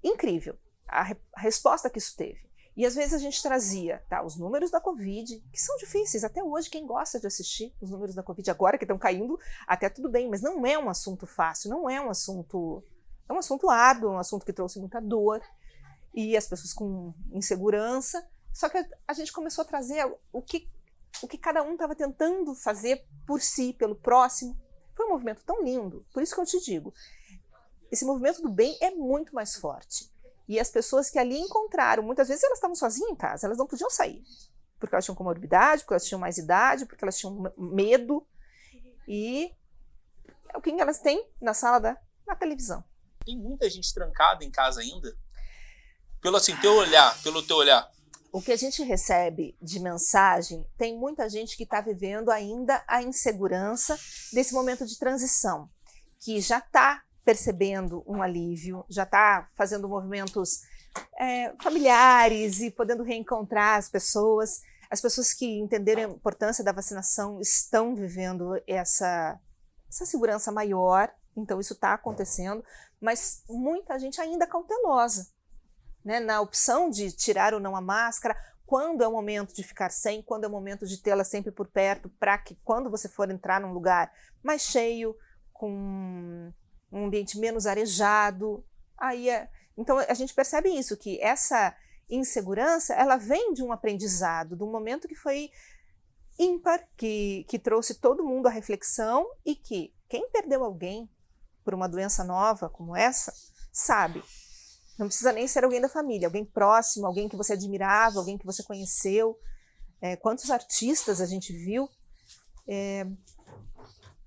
incrível. A, re, a, resposta que isso teve. E às vezes a gente trazia tá, os números da Covid, que são difíceis até hoje. Quem gosta de assistir os números da Covid agora que estão caindo, até tudo bem, mas não é um assunto fácil, não é um assunto é um assunto árduo, um assunto que trouxe muita dor e as pessoas com insegurança. Só que a gente começou a trazer o que, o que cada um estava tentando fazer por si, pelo próximo. Foi um movimento tão lindo. Por isso que eu te digo, esse movimento do bem é muito mais forte. E as pessoas que ali encontraram, muitas vezes elas estavam sozinhas em casa, elas não podiam sair. Porque elas tinham comorbidade, porque elas tinham mais idade, porque elas tinham medo. E é o que elas têm na sala da na televisão tem muita gente trancada em casa ainda? Pelo assim, teu olhar, pelo teu olhar. O que a gente recebe de mensagem, tem muita gente que está vivendo ainda a insegurança desse momento de transição, que já está percebendo um alívio, já está fazendo movimentos é, familiares e podendo reencontrar as pessoas. As pessoas que entenderam a importância da vacinação estão vivendo essa, essa segurança maior, então isso está acontecendo mas muita gente ainda cautelosa, né, na opção de tirar ou não a máscara, quando é o momento de ficar sem, quando é o momento de tê-la sempre por perto, para que quando você for entrar num lugar mais cheio, com um ambiente menos arejado, aí é, então a gente percebe isso que essa insegurança ela vem de um aprendizado, de um momento que foi ímpar que, que trouxe todo mundo à reflexão e que quem perdeu alguém por uma doença nova como essa sabe. Não precisa nem ser alguém da família, alguém próximo, alguém que você admirava, alguém que você conheceu. É, quantos artistas a gente viu? É,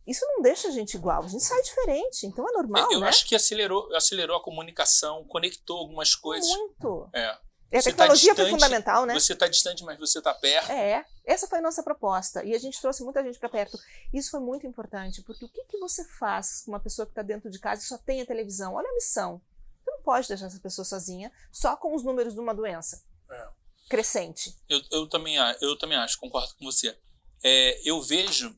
isso não deixa a gente igual, a gente sai diferente, então é normal, eu né? acho que acelerou, acelerou a comunicação, conectou algumas coisas. Muito. É. E a Você tá tecnologia foi distante, fundamental, né? Você está distante, mas você está perto. É, essa foi a nossa proposta. E a gente trouxe muita gente para perto. Isso foi muito importante, porque o que, que você faz com uma pessoa que está dentro de casa e só tem a televisão? Olha a missão. Você não pode deixar essa pessoa sozinha, só com os números de uma doença É. crescente. Eu, eu, também, a- eu também acho, concordo com você. É, eu vejo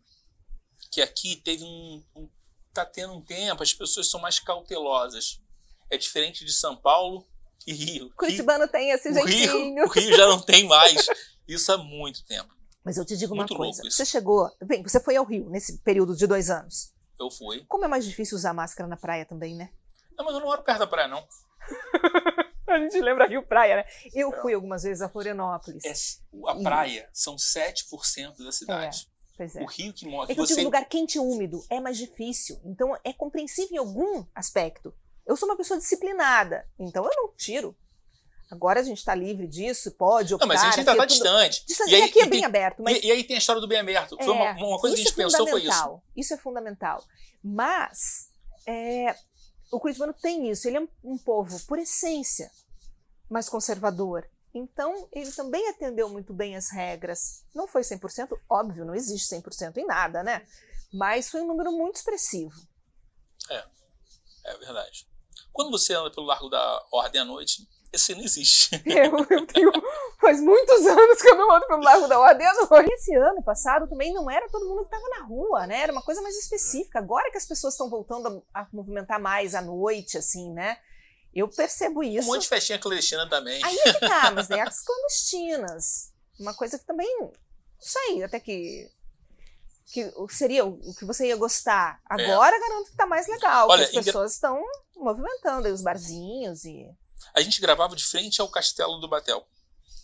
que aqui teve um, um. Tá tendo um tempo, as pessoas são mais cautelosas. É diferente de São Paulo e Rio. Curitibano tem esse o jeitinho. Rio, o Rio já não tem mais. Isso há muito tempo. Mas eu te digo uma Muito coisa. louco isso. Você chegou. Bem, você foi ao Rio nesse período de dois anos. Eu fui. Como é mais difícil usar máscara na praia também, né? Não, mas eu não moro perto da praia, não. A gente lembra Rio Praia, né? Eu fui algumas vezes a Florianópolis. É, a praia são 7% da cidade. Pois é. O Rio que mora. É que você... digo, lugar quente e úmido é mais difícil. Então é compreensível em algum aspecto. Eu sou uma pessoa disciplinada, então eu não tiro. Agora a gente está livre disso, pode optar. Não, mas a gente ainda é está distante. Distante, E aí, aqui é bem tem- aberto, mas E, e aí tem a história do bem aberto. Foi uma, É, uma coisa que a gente é pensou foi isso. fundamental. Isso é fundamental. Mas é, o curitibano tem isso. Ele é um, um povo, por essência, mais conservador. Então, ele também atendeu muito bem as regras. Não foi 100%, óbvio, não existe 100% em nada, né? Mas foi um número muito expressivo. É verdade. Quando você anda pelo Largo da Ordem à noite, esse não existe. Eu, eu tenho faz muitos anos que eu não ando pelo Largo da Ordem à noite. Esse ano passado também não era todo mundo que estava na rua, né? Era uma coisa mais específica. Agora que as pessoas estão voltando a, a movimentar mais à noite, assim, né? Eu percebo Um isso. monte de festinha clandestina também. Aí é que tá, mas daí as clandestinas. Uma coisa que também, não sei, até que que seria o que você ia gostar. Agora garanto que tá mais legal, É. Olha, as pessoas estão movimentando aí os barzinhos e A gente gravava de frente ao Castelo do Batel.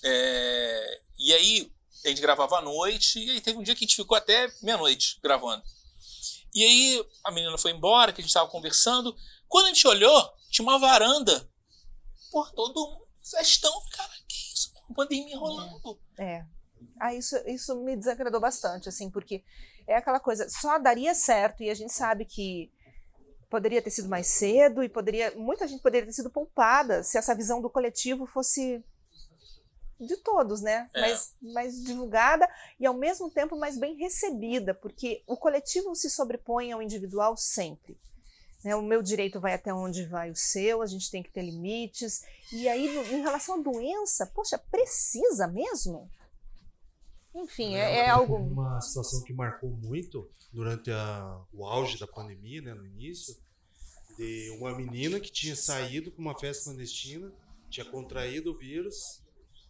É, E aí, a gente gravava à noite, e aí teve um dia que a gente ficou até meia-noite gravando. E aí, a menina foi embora, que a gente tava conversando. Quando a gente olhou, tinha uma varanda. Pô, todo um festão. Cara, que isso? Pandemia rolando. É. Ah, isso, isso me desagradou bastante, assim, porque é aquela coisa, só daria certo, e a gente sabe que poderia ter sido mais cedo, e poderia. Muita gente poderia ter sido poupada se essa visão do coletivo fosse de todos, né? É. Mais, mais divulgada e ao mesmo tempo mais bem recebida, porque o coletivo se sobrepõe ao individual sempre. né? O meu direito vai até onde vai o seu, a gente tem que ter limites. E aí, em relação à doença, poxa, precisa mesmo? Enfim, é, é algo. Uma situação que marcou muito durante a- o auge da pandemia, né, no início, de uma menina que tinha saído para uma festa clandestina, tinha contraído o vírus,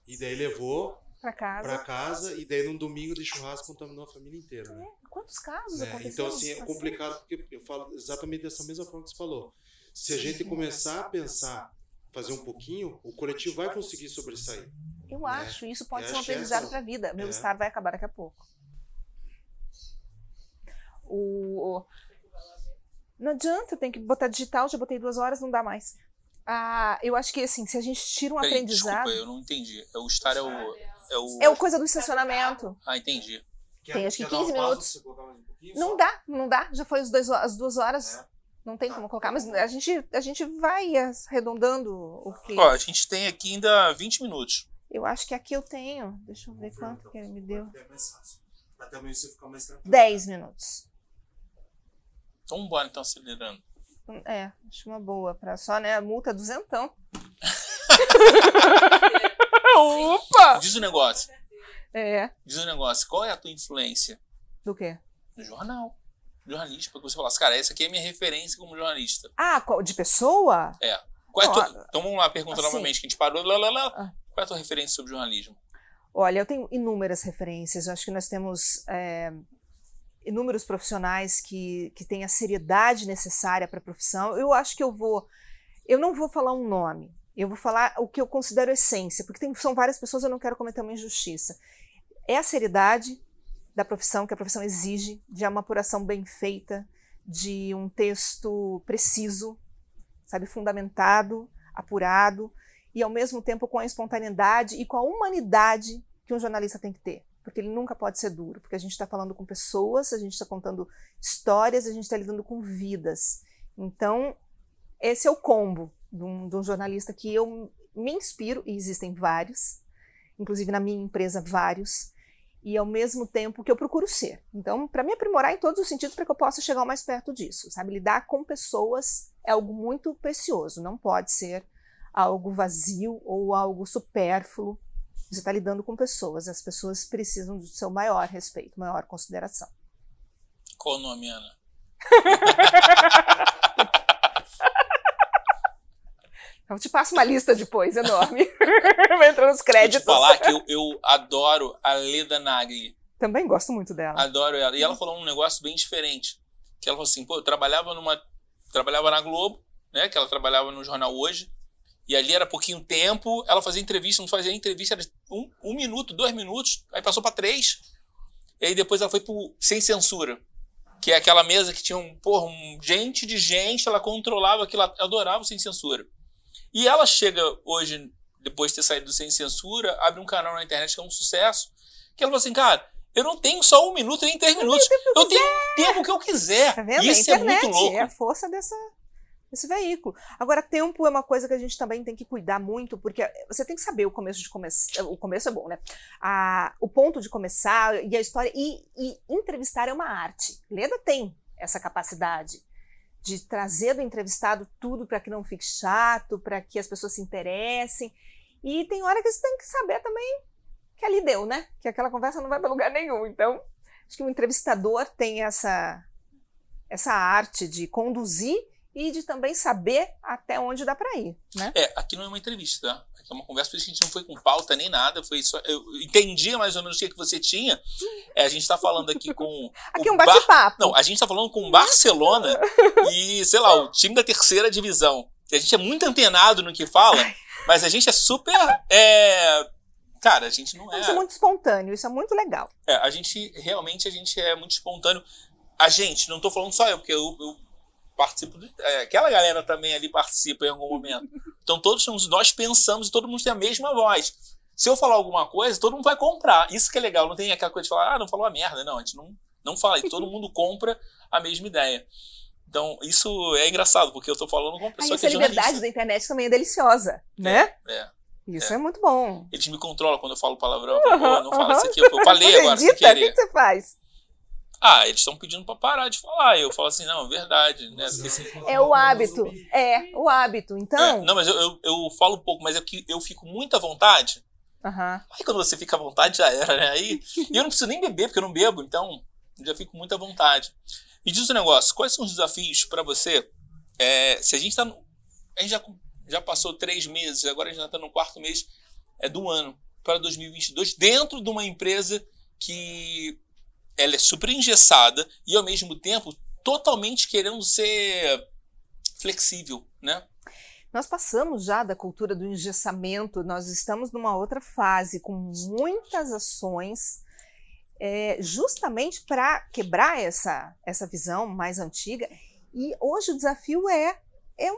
e daí levou Para casa. para casa, e daí num domingo de churrasco contaminou a família inteira. Né? Quantos casos né? Então, assim, é complicado porque eu falo exatamente dessa mesma forma que você falou. Se a gente começar a pensar, fazer um pouquinho, o coletivo vai conseguir sobressair. Eu acho, isso pode Eu ser um aprendizado para a vida. Meu é. estar vai acabar daqui a pouco. O... o- Não adianta, tem que botar digital, já botei duas horas, não dá mais. Ah, eu acho que assim, se a gente tira um Peraí, aprendizado. desculpa, eu não entendi. É o estar é o. É o... É o coisa do estacionamento. Ah, entendi. Tem, acho que Quer dar uma 15 pausa minutos. Não dá, não dá. Já foi as, dois, as duas horas. É. Não tem como colocar, mas a gente, a gente vai arredondando o que. Ó, a gente tem aqui ainda 20 minutos. Eu acho que aqui eu tenho. Deixa eu ver quanto que ele me deu. É mais fácil. Pra também você ficar mais tranquilo. 10 minutos. Então embora, então, acelerando. É, acho uma boa. Pra só, né? A multa é duzentão. Opa! Diz o negócio. É. Diz o negócio. Qual é a tua influência Do quê? no jornal? Jornalista, porque você falasse, cara, essa aqui é a minha referência como jornalista. Ah, de pessoa? É. Qual é Não, tua... Então vamos lá, pergunta assim- novamente, que a gente parou. Lá, lá, lá. Ah. Qual é a tua referência sobre jornalismo? Olha, eu tenho inúmeras referências. Eu acho que nós temos é, inúmeros profissionais que, que têm a seriedade necessária para a profissão. Eu acho que eu vou. Eu não vou falar um nome. Eu vou falar o que eu considero essência, porque tem- são várias pessoas, eu não quero cometer uma injustiça. É a seriedade, da profissão que a profissão exige, de uma apuração bem feita, de um texto preciso, sabe, fundamentado, apurado e ao mesmo tempo com a espontaneidade e com a humanidade que um jornalista tem que ter. Porque ele nunca pode ser duro, porque a gente está falando com pessoas, a gente está contando histórias, a gente está lidando com vidas. Então, esse é o combo de um, de um jornalista que eu me inspiro, e existem vários, inclusive na minha empresa, vários, e ao mesmo tempo que eu procuro ser. Então, para me aprimorar em todos os sentidos, para que eu possa chegar mais perto disso, sabe? Lidar com pessoas é algo muito precioso, não pode ser algo vazio ou algo supérfluo. Você está lidando com pessoas, as pessoas precisam do seu maior respeito, maior consideração. Qual o nome, Ana? Eu te passo uma lista depois, enorme. Vai entrar nos Vou te créditos. falar que eu, eu adoro a Leda Nagli. Também gosto muito dela. Adoro ela. E ela falou um negócio bem diferente. Que ela falou assim, pô, eu trabalhava numa. Trabalhava na Globo, né? Que ela trabalhava no jornal hoje. E ali era pouquinho tempo. Ela fazia entrevista, não fazia entrevista, era um, um minuto, dois minutos. Aí passou pra três. E aí depois ela foi pro Sem Censura. Que é aquela mesa que tinha um, porra, um gente de gente, ela controlava aquilo, ela adorava o Sem Censura. E ela chega hoje, depois de ter saído do Sem Censura, abre um canal na internet que é um sucesso. Que ela falou assim, cara, eu não tenho só um minuto nem três minutos. Eu tenho o tempo que eu quiser. Tá vendo? Isso a é muito louco. é a força dessa, desse veículo. Agora, tempo é uma coisa que a gente também tem que cuidar muito, porque você tem que saber o começo de começar. O começo é bom, né? A, o ponto de começar e a história. E, e entrevistar é uma arte. Leda tem essa capacidade de trazer do entrevistado tudo para que não fique chato, para que as pessoas se interessem. E tem hora que você tem que saber também que ali deu, né? Que aquela conversa não vai para lugar nenhum. Então, acho que o entrevistador tem essa essa arte de conduzir e de também saber até onde dá para ir, né? É, aqui não é uma entrevista, tá? Aqui é uma conversa, porque a gente não foi com pauta nem nada, foi só. Eu entendia mais ou menos o que, que você tinha. É, a gente tá falando aqui com. Aqui é um Bar- bate-papo. Não, a gente tá falando com o Barcelona e, sei lá, o time da terceira divisão. A gente é muito antenado no que fala, mas a gente é super. é, Cara, a gente não é. Isso é muito espontâneo, isso é muito legal. É, a gente realmente a gente é muito espontâneo. A gente, não tô falando só eu, porque eu, eu participo. do- é, aquela galera também ali participa em algum momento. Então todos somos- nós pensamos e todo mundo tem a mesma voz. Se eu falar alguma coisa, todo mundo vai comprar. Isso que é legal, não tem aquela coisa de falar, ah, não falou a merda. Não, a gente não, não fala. E todo mundo compra a mesma ideia. Então, isso é engraçado, porque eu tô falando com uma pessoa que essa é jornalista. liberdade da internet também é deliciosa, né? É. Isso É. é, muito bom. Eles me controlam quando eu falo palavrão. Eu falo, "Pô, não fala isso aqui. Eu falei agora, sem? O querer. que que você faz? Ah, eles estão pedindo pra parar de falar. Eu falo assim, não, é verdade. Né? Porque, assim, É o hábito. É, o hábito. é, Então. não, mas eu, eu, eu falo um pouco, mas é que eu fico muito à vontade. Aham. Aí quando você fica à vontade já era, né? Aí, e eu não preciso nem beber, porque eu não bebo, então eu já fico muito à vontade. Me diz um negócio, quais são os desafios pra você? É, se a gente tá. No, a gente já, já passou três meses, agora a gente já tá no quarto mês é, do ano para 2022, dentro de uma empresa que ela é super engessada e ao mesmo tempo totalmente querendo ser flexível, né? Nós passamos já da cultura do engessamento, nós estamos numa outra fase com muitas ações, é, justamente para quebrar essa, essa visão mais antiga. E hoje o desafio é, é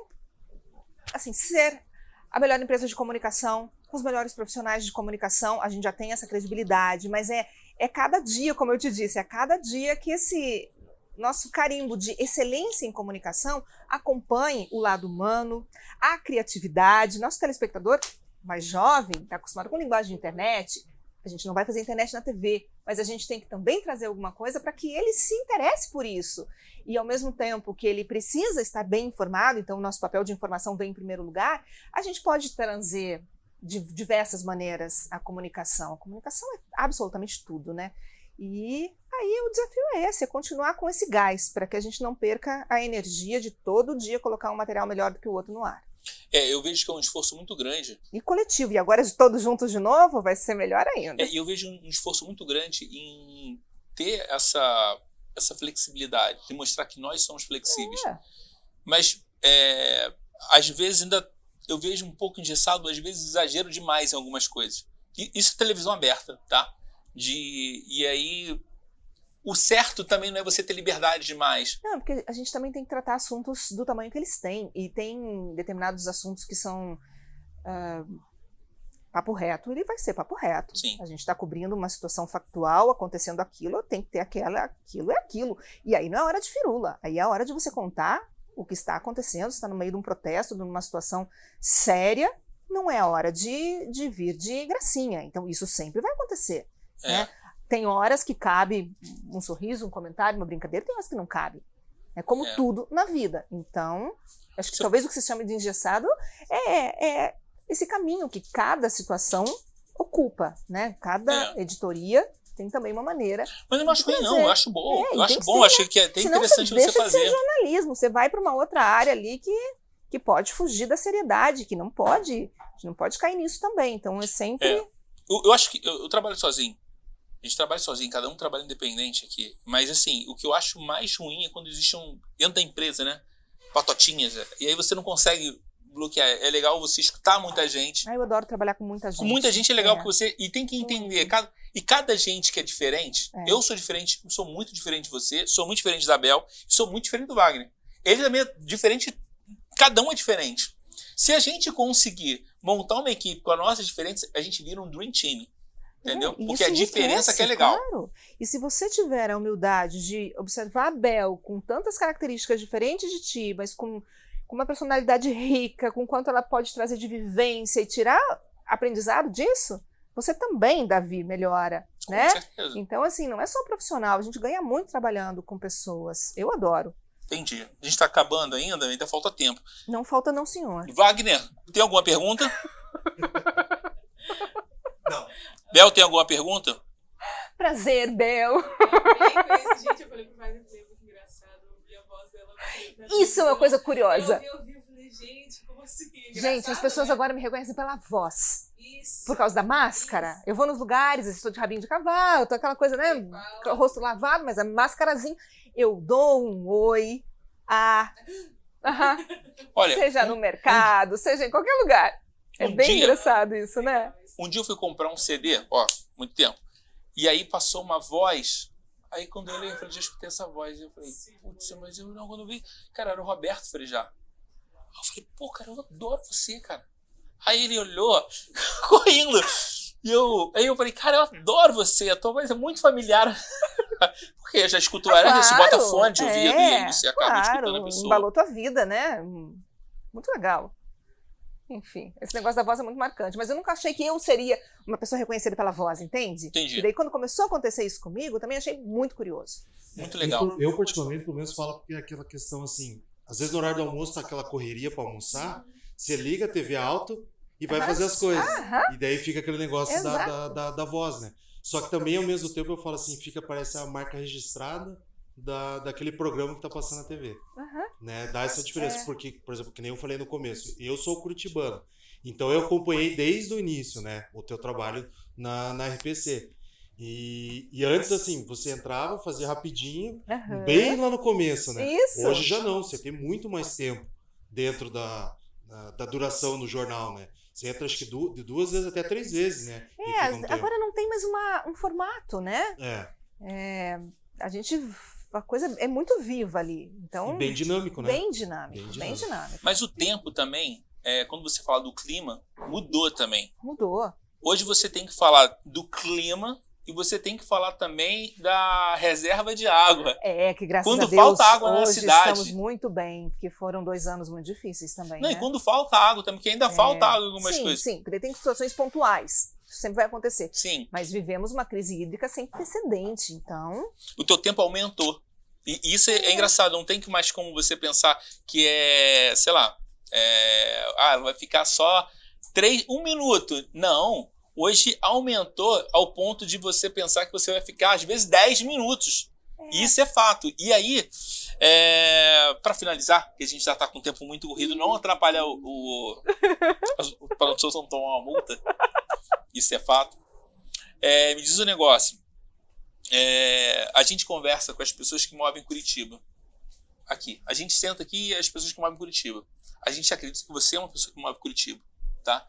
assim, ser a melhor empresa de comunicação, com os melhores profissionais de comunicação. A gente já tem essa credibilidade, mas é, é cada dia, como eu te disse, é cada dia que esse nosso carimbo de excelência em comunicação acompanhe o lado humano, a criatividade. Nosso telespectador mais jovem, está acostumado com linguagem de internet, a gente não vai fazer internet na TV, mas a gente tem que também trazer alguma coisa para que ele se interesse por isso. E ao mesmo tempo que ele precisa estar bem informado, então o nosso papel de informação vem em primeiro lugar, a gente pode trazer de diversas maneiras a comunicação. A comunicação é absolutamente tudo, né? E aí o desafio é esse, é continuar com esse gás, para que a gente não perca a energia de todo dia colocar um material melhor do que o outro no ar. É, eu vejo que é um esforço muito grande. E coletivo, e agora todos juntos de novo, vai ser melhor ainda. É, e eu vejo um esforço muito grande em ter essa, essa flexibilidade, de mostrar que nós somos flexíveis. É. Mas é, às vezes ainda eu vejo um pouco engessado, às vezes exagero demais em algumas coisas. E isso é televisão aberta, tá? De, e aí o certo também não é você ter liberdade demais. Não, porque a gente também tem que tratar assuntos do tamanho que eles têm. E tem determinados assuntos que são ah, papo reto, ele vai ser papo reto. Sim. A gente está cobrindo uma situação factual, acontecendo aquilo, tem que ter aquela, aquilo é aquilo. E aí não é hora de firula. Aí é a hora de você contar o que está acontecendo, está no meio de um protesto, de uma situação séria, não é hora de, de vir de gracinha. Então, isso sempre vai acontecer. É. né? Tem horas que cabe um sorriso, um comentário, uma brincadeira, tem horas que não cabe. É como É. tudo na vida. Então, acho que talvez o que se chama de engessado é, é esse caminho que cada situação ocupa, né? Cada É. editoria tem também uma maneira. Mas eu não acho ruim, não. Eu acho bom. É, eu acho que bom. ser, Acho que é até interessante você você deixa de ser fazer. jornalismo, você vai para uma outra área ali que, que pode fugir da seriedade, que não pode, não pode cair nisso também. Então é sempre É. Eu, eu acho que eu, eu trabalho sozinho. A gente trabalha sozinho, cada um trabalha independente aqui. Mas assim, o que eu acho mais ruim é quando existe um. dentro da empresa, né? Patotinhas. E aí você não consegue bloquear. É legal você escutar muita gente. Ah, eu adoro trabalhar com muita gente. Com muita gente é legal É. porque você. E tem que entender. Cada, e cada gente que é diferente. É. Eu sou diferente, sou muito diferente de você, sou muito diferente da Bel, sou muito diferente do Wagner. Ele também é diferente. Cada um é diferente. Se a gente conseguir montar uma equipe com as nossas diferenças, a gente vira um Dream Team. Entendeu? É, Porque a diferença enriquece, que é legal. Claro. E se você tiver a humildade de observar a Bel com tantas características diferentes de ti, mas com, com uma personalidade rica, com quanto ela pode trazer de vivência e tirar aprendizado disso, você também, Davi, melhora, Com né? certeza. Então, assim, não é só profissional, a gente ganha muito trabalhando com pessoas. Eu adoro. Entendi. A gente tá acabando ainda, ainda falta tempo. Não falta não, senhor. Wagner, tem alguma pergunta? Não. Bel, tem alguma pergunta? Prazer, Bel. Eu falei com esse, gente, eu falei pro Wagner, falei, muito engraçado, eu ouvi a voz dela. Isso é uma coisa curiosa. Eu ouvi, eu ouvi, gente, como assim? Gente, Engraçado, as pessoas né? agora me reconhecem pela voz. Isso. Por causa da máscara. Isso. Eu vou nos lugares, estou de rabinho de cavalo, tô aquela coisa, né? Rosto lavado, mas a máscarazinha. Eu dou um oi a. Aham, Olha, seja um, no mercado, seja em qualquer lugar. É Um bem dia- engraçado isso, né? um dia eu fui comprar um CD, ó, muito tempo. E aí passou uma voz. Aí quando eu olhei, eu falei, já escutei essa voz. E eu falei, putz, mas eu não, quando eu vi. Cara, era o Roberto Frejá. Aí eu falei, pô, cara, eu adoro você, cara. Aí ele olhou, correndo. E eu, aí eu falei, cara, eu adoro você, a tua voz é muito familiar. Porque eu já escuto ela, você bota fone de ouvido e aí você acaba escutando a claro, pessoa. embalou tua vida, né? Muito legal. Enfim, esse negócio da voz é muito marcante. Mas eu nunca achei que eu seria uma pessoa reconhecida pela voz, entende? Entendi. E daí, quando começou a acontecer isso comigo, eu também achei muito curioso. Muito legal. Eu, eu, particularmente, pelo menos, falo porque é aquela questão assim. Às vezes, no horário do almoço, tá aquela correria pra almoçar, você liga a TV alto e vai Aham. fazer as coisas. E daí fica aquele negócio da, da, da, da voz, né? Só que também, ao mesmo tempo, eu falo assim, fica, parece a marca registrada da, daquele programa que tá passando na TV. Né? Dá essa diferença, É. porque, por exemplo, que nem eu falei no começo, eu sou curitibano. Então eu acompanhei desde o início, né? O teu trabalho na, na RPC. E, e antes, assim, você entrava, fazia rapidinho, Aham. bem lá no começo, né? Isso. Hoje já não, você tem muito mais tempo dentro da, da, da duração do jornal, né? Você entra acho que du- de duas vezes até três vezes, né? É, um tempo. agora não tem mais uma, um formato, né? É, É, a gente. A coisa é muito viva ali. Então, e bem dinâmico, né? bem dinâmico. Bem Bem dinâmico. dinâmico. Mas o tempo também, é, quando você fala do clima, mudou também. Mudou. Hoje você tem que falar do clima e você tem que falar também da reserva de água. É, que graças Quando a Deus falta água na cidade. estamos muito bem, porque foram dois anos muito difíceis também. Não, né? e quando falta água também, que ainda falta É. água em algumas sim, coisas. Sim, porque tem situações pontuais. Isso sempre vai acontecer. Sim, Mas vivemos uma crise hídrica sem precedente. Então, o teu tempo aumentou. E e isso é, é engraçado, não tem que mais como você pensar que é, sei lá, é, ah, vai ficar só três, um minuto. Não. Hoje aumentou ao ponto de você pensar que você vai ficar, às vezes, 10 minutos. Isso é fato. E aí, é, para finalizar, que a gente já está com o tempo muito corrido, não atrapalhar o. o para as pessoas não tomar uma multa. Isso é fato. É, me diz um negócio. É, a gente conversa com as pessoas que movem Curitiba. Aqui. A gente senta aqui e as pessoas que movem Curitiba. A gente acredita que você é uma pessoa que move Curitiba, tá?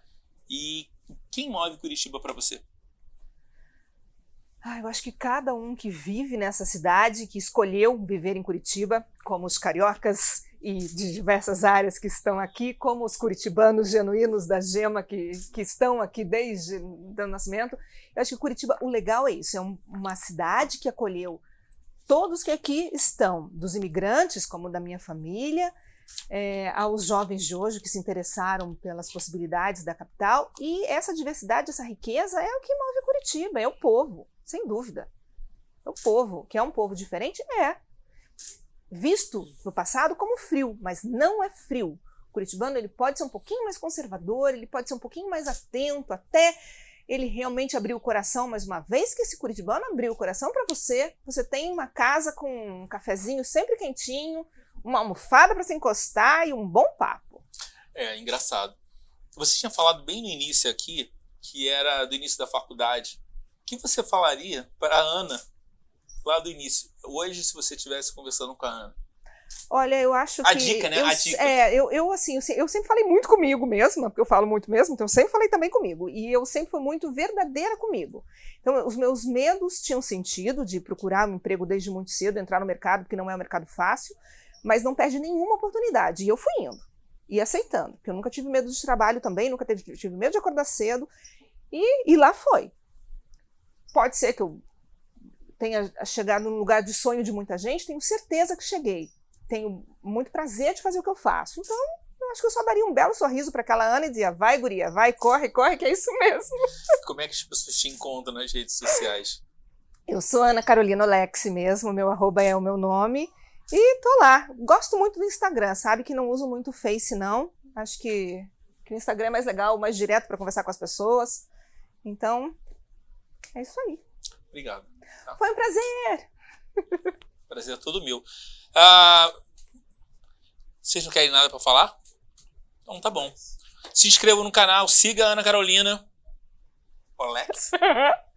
E quem move Curitiba para você? Ah, eu acho que cada um que vive nessa cidade, que escolheu viver em Curitiba, como os cariocas e de diversas áreas que estão aqui, como os curitibanos genuínos da Gema que, que estão aqui desde o nascimento, eu acho que Curitiba, o legal é isso, é um- uma cidade que acolheu todos que aqui estão, dos imigrantes, como da minha família, é, aos jovens de hoje que se interessaram pelas possibilidades da capital. E essa diversidade, essa riqueza é o que move Curitiba, é o povo, sem dúvida. É o povo, que é um povo diferente, é. Visto no passado como frio, mas não é frio. O curitibano ele pode ser um pouquinho mais conservador, ele pode ser um pouquinho mais atento, até ele realmente abrir o coração, mas uma vez que esse curitibano abriu o coração para você, você tem uma casa com um cafezinho sempre quentinho, uma almofada para se encostar e um bom papo. É, engraçado. Você tinha falado bem no início aqui, que era do início da faculdade. O que você falaria para a Ana lá do início? Hoje, se você estivesse conversando com a Ana. Olha, eu acho A que. dica, né? Eu, A dica. É, eu, eu assim, eu sempre falei muito comigo mesma, porque eu falo muito mesmo, então eu sempre falei também comigo. E eu sempre fui muito verdadeira comigo. Então, os meus medos tinham sentido de procurar um emprego desde muito cedo, entrar no mercado, porque não é um mercado fácil, mas não perde nenhuma oportunidade. E eu fui indo e aceitando, porque eu nunca tive medo de trabalho também, nunca teve, tive medo de acordar cedo. E, e lá foi. Pode ser que eu tenha chegado num lugar de sonho de muita gente, tenho certeza que cheguei tenho muito prazer de fazer o que eu faço. Então, eu acho que eu só daria um belo sorriso para aquela Ana e dizia: vai, guria, vai, corre, corre, que é isso mesmo. Como é que as pessoas te encontram nas redes sociais? Eu sou Ana Carolina Olex mesmo, meu arroba é o meu nome. E tô lá. Gosto muito do Instagram, sabe que não uso muito o Face, não. Acho que, que o Instagram é mais legal, mais direto para conversar com as pessoas. Então, é isso aí. Obrigado. Foi um prazer. Prazer é todo meu. Ah, vocês não querem nada para falar? Então tá bom. Se inscrevam no canal, siga a Ana Carolina. Olex.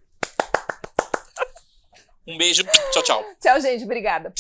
Um beijo. Tchau, tchau. Tchau, gente. Obrigada.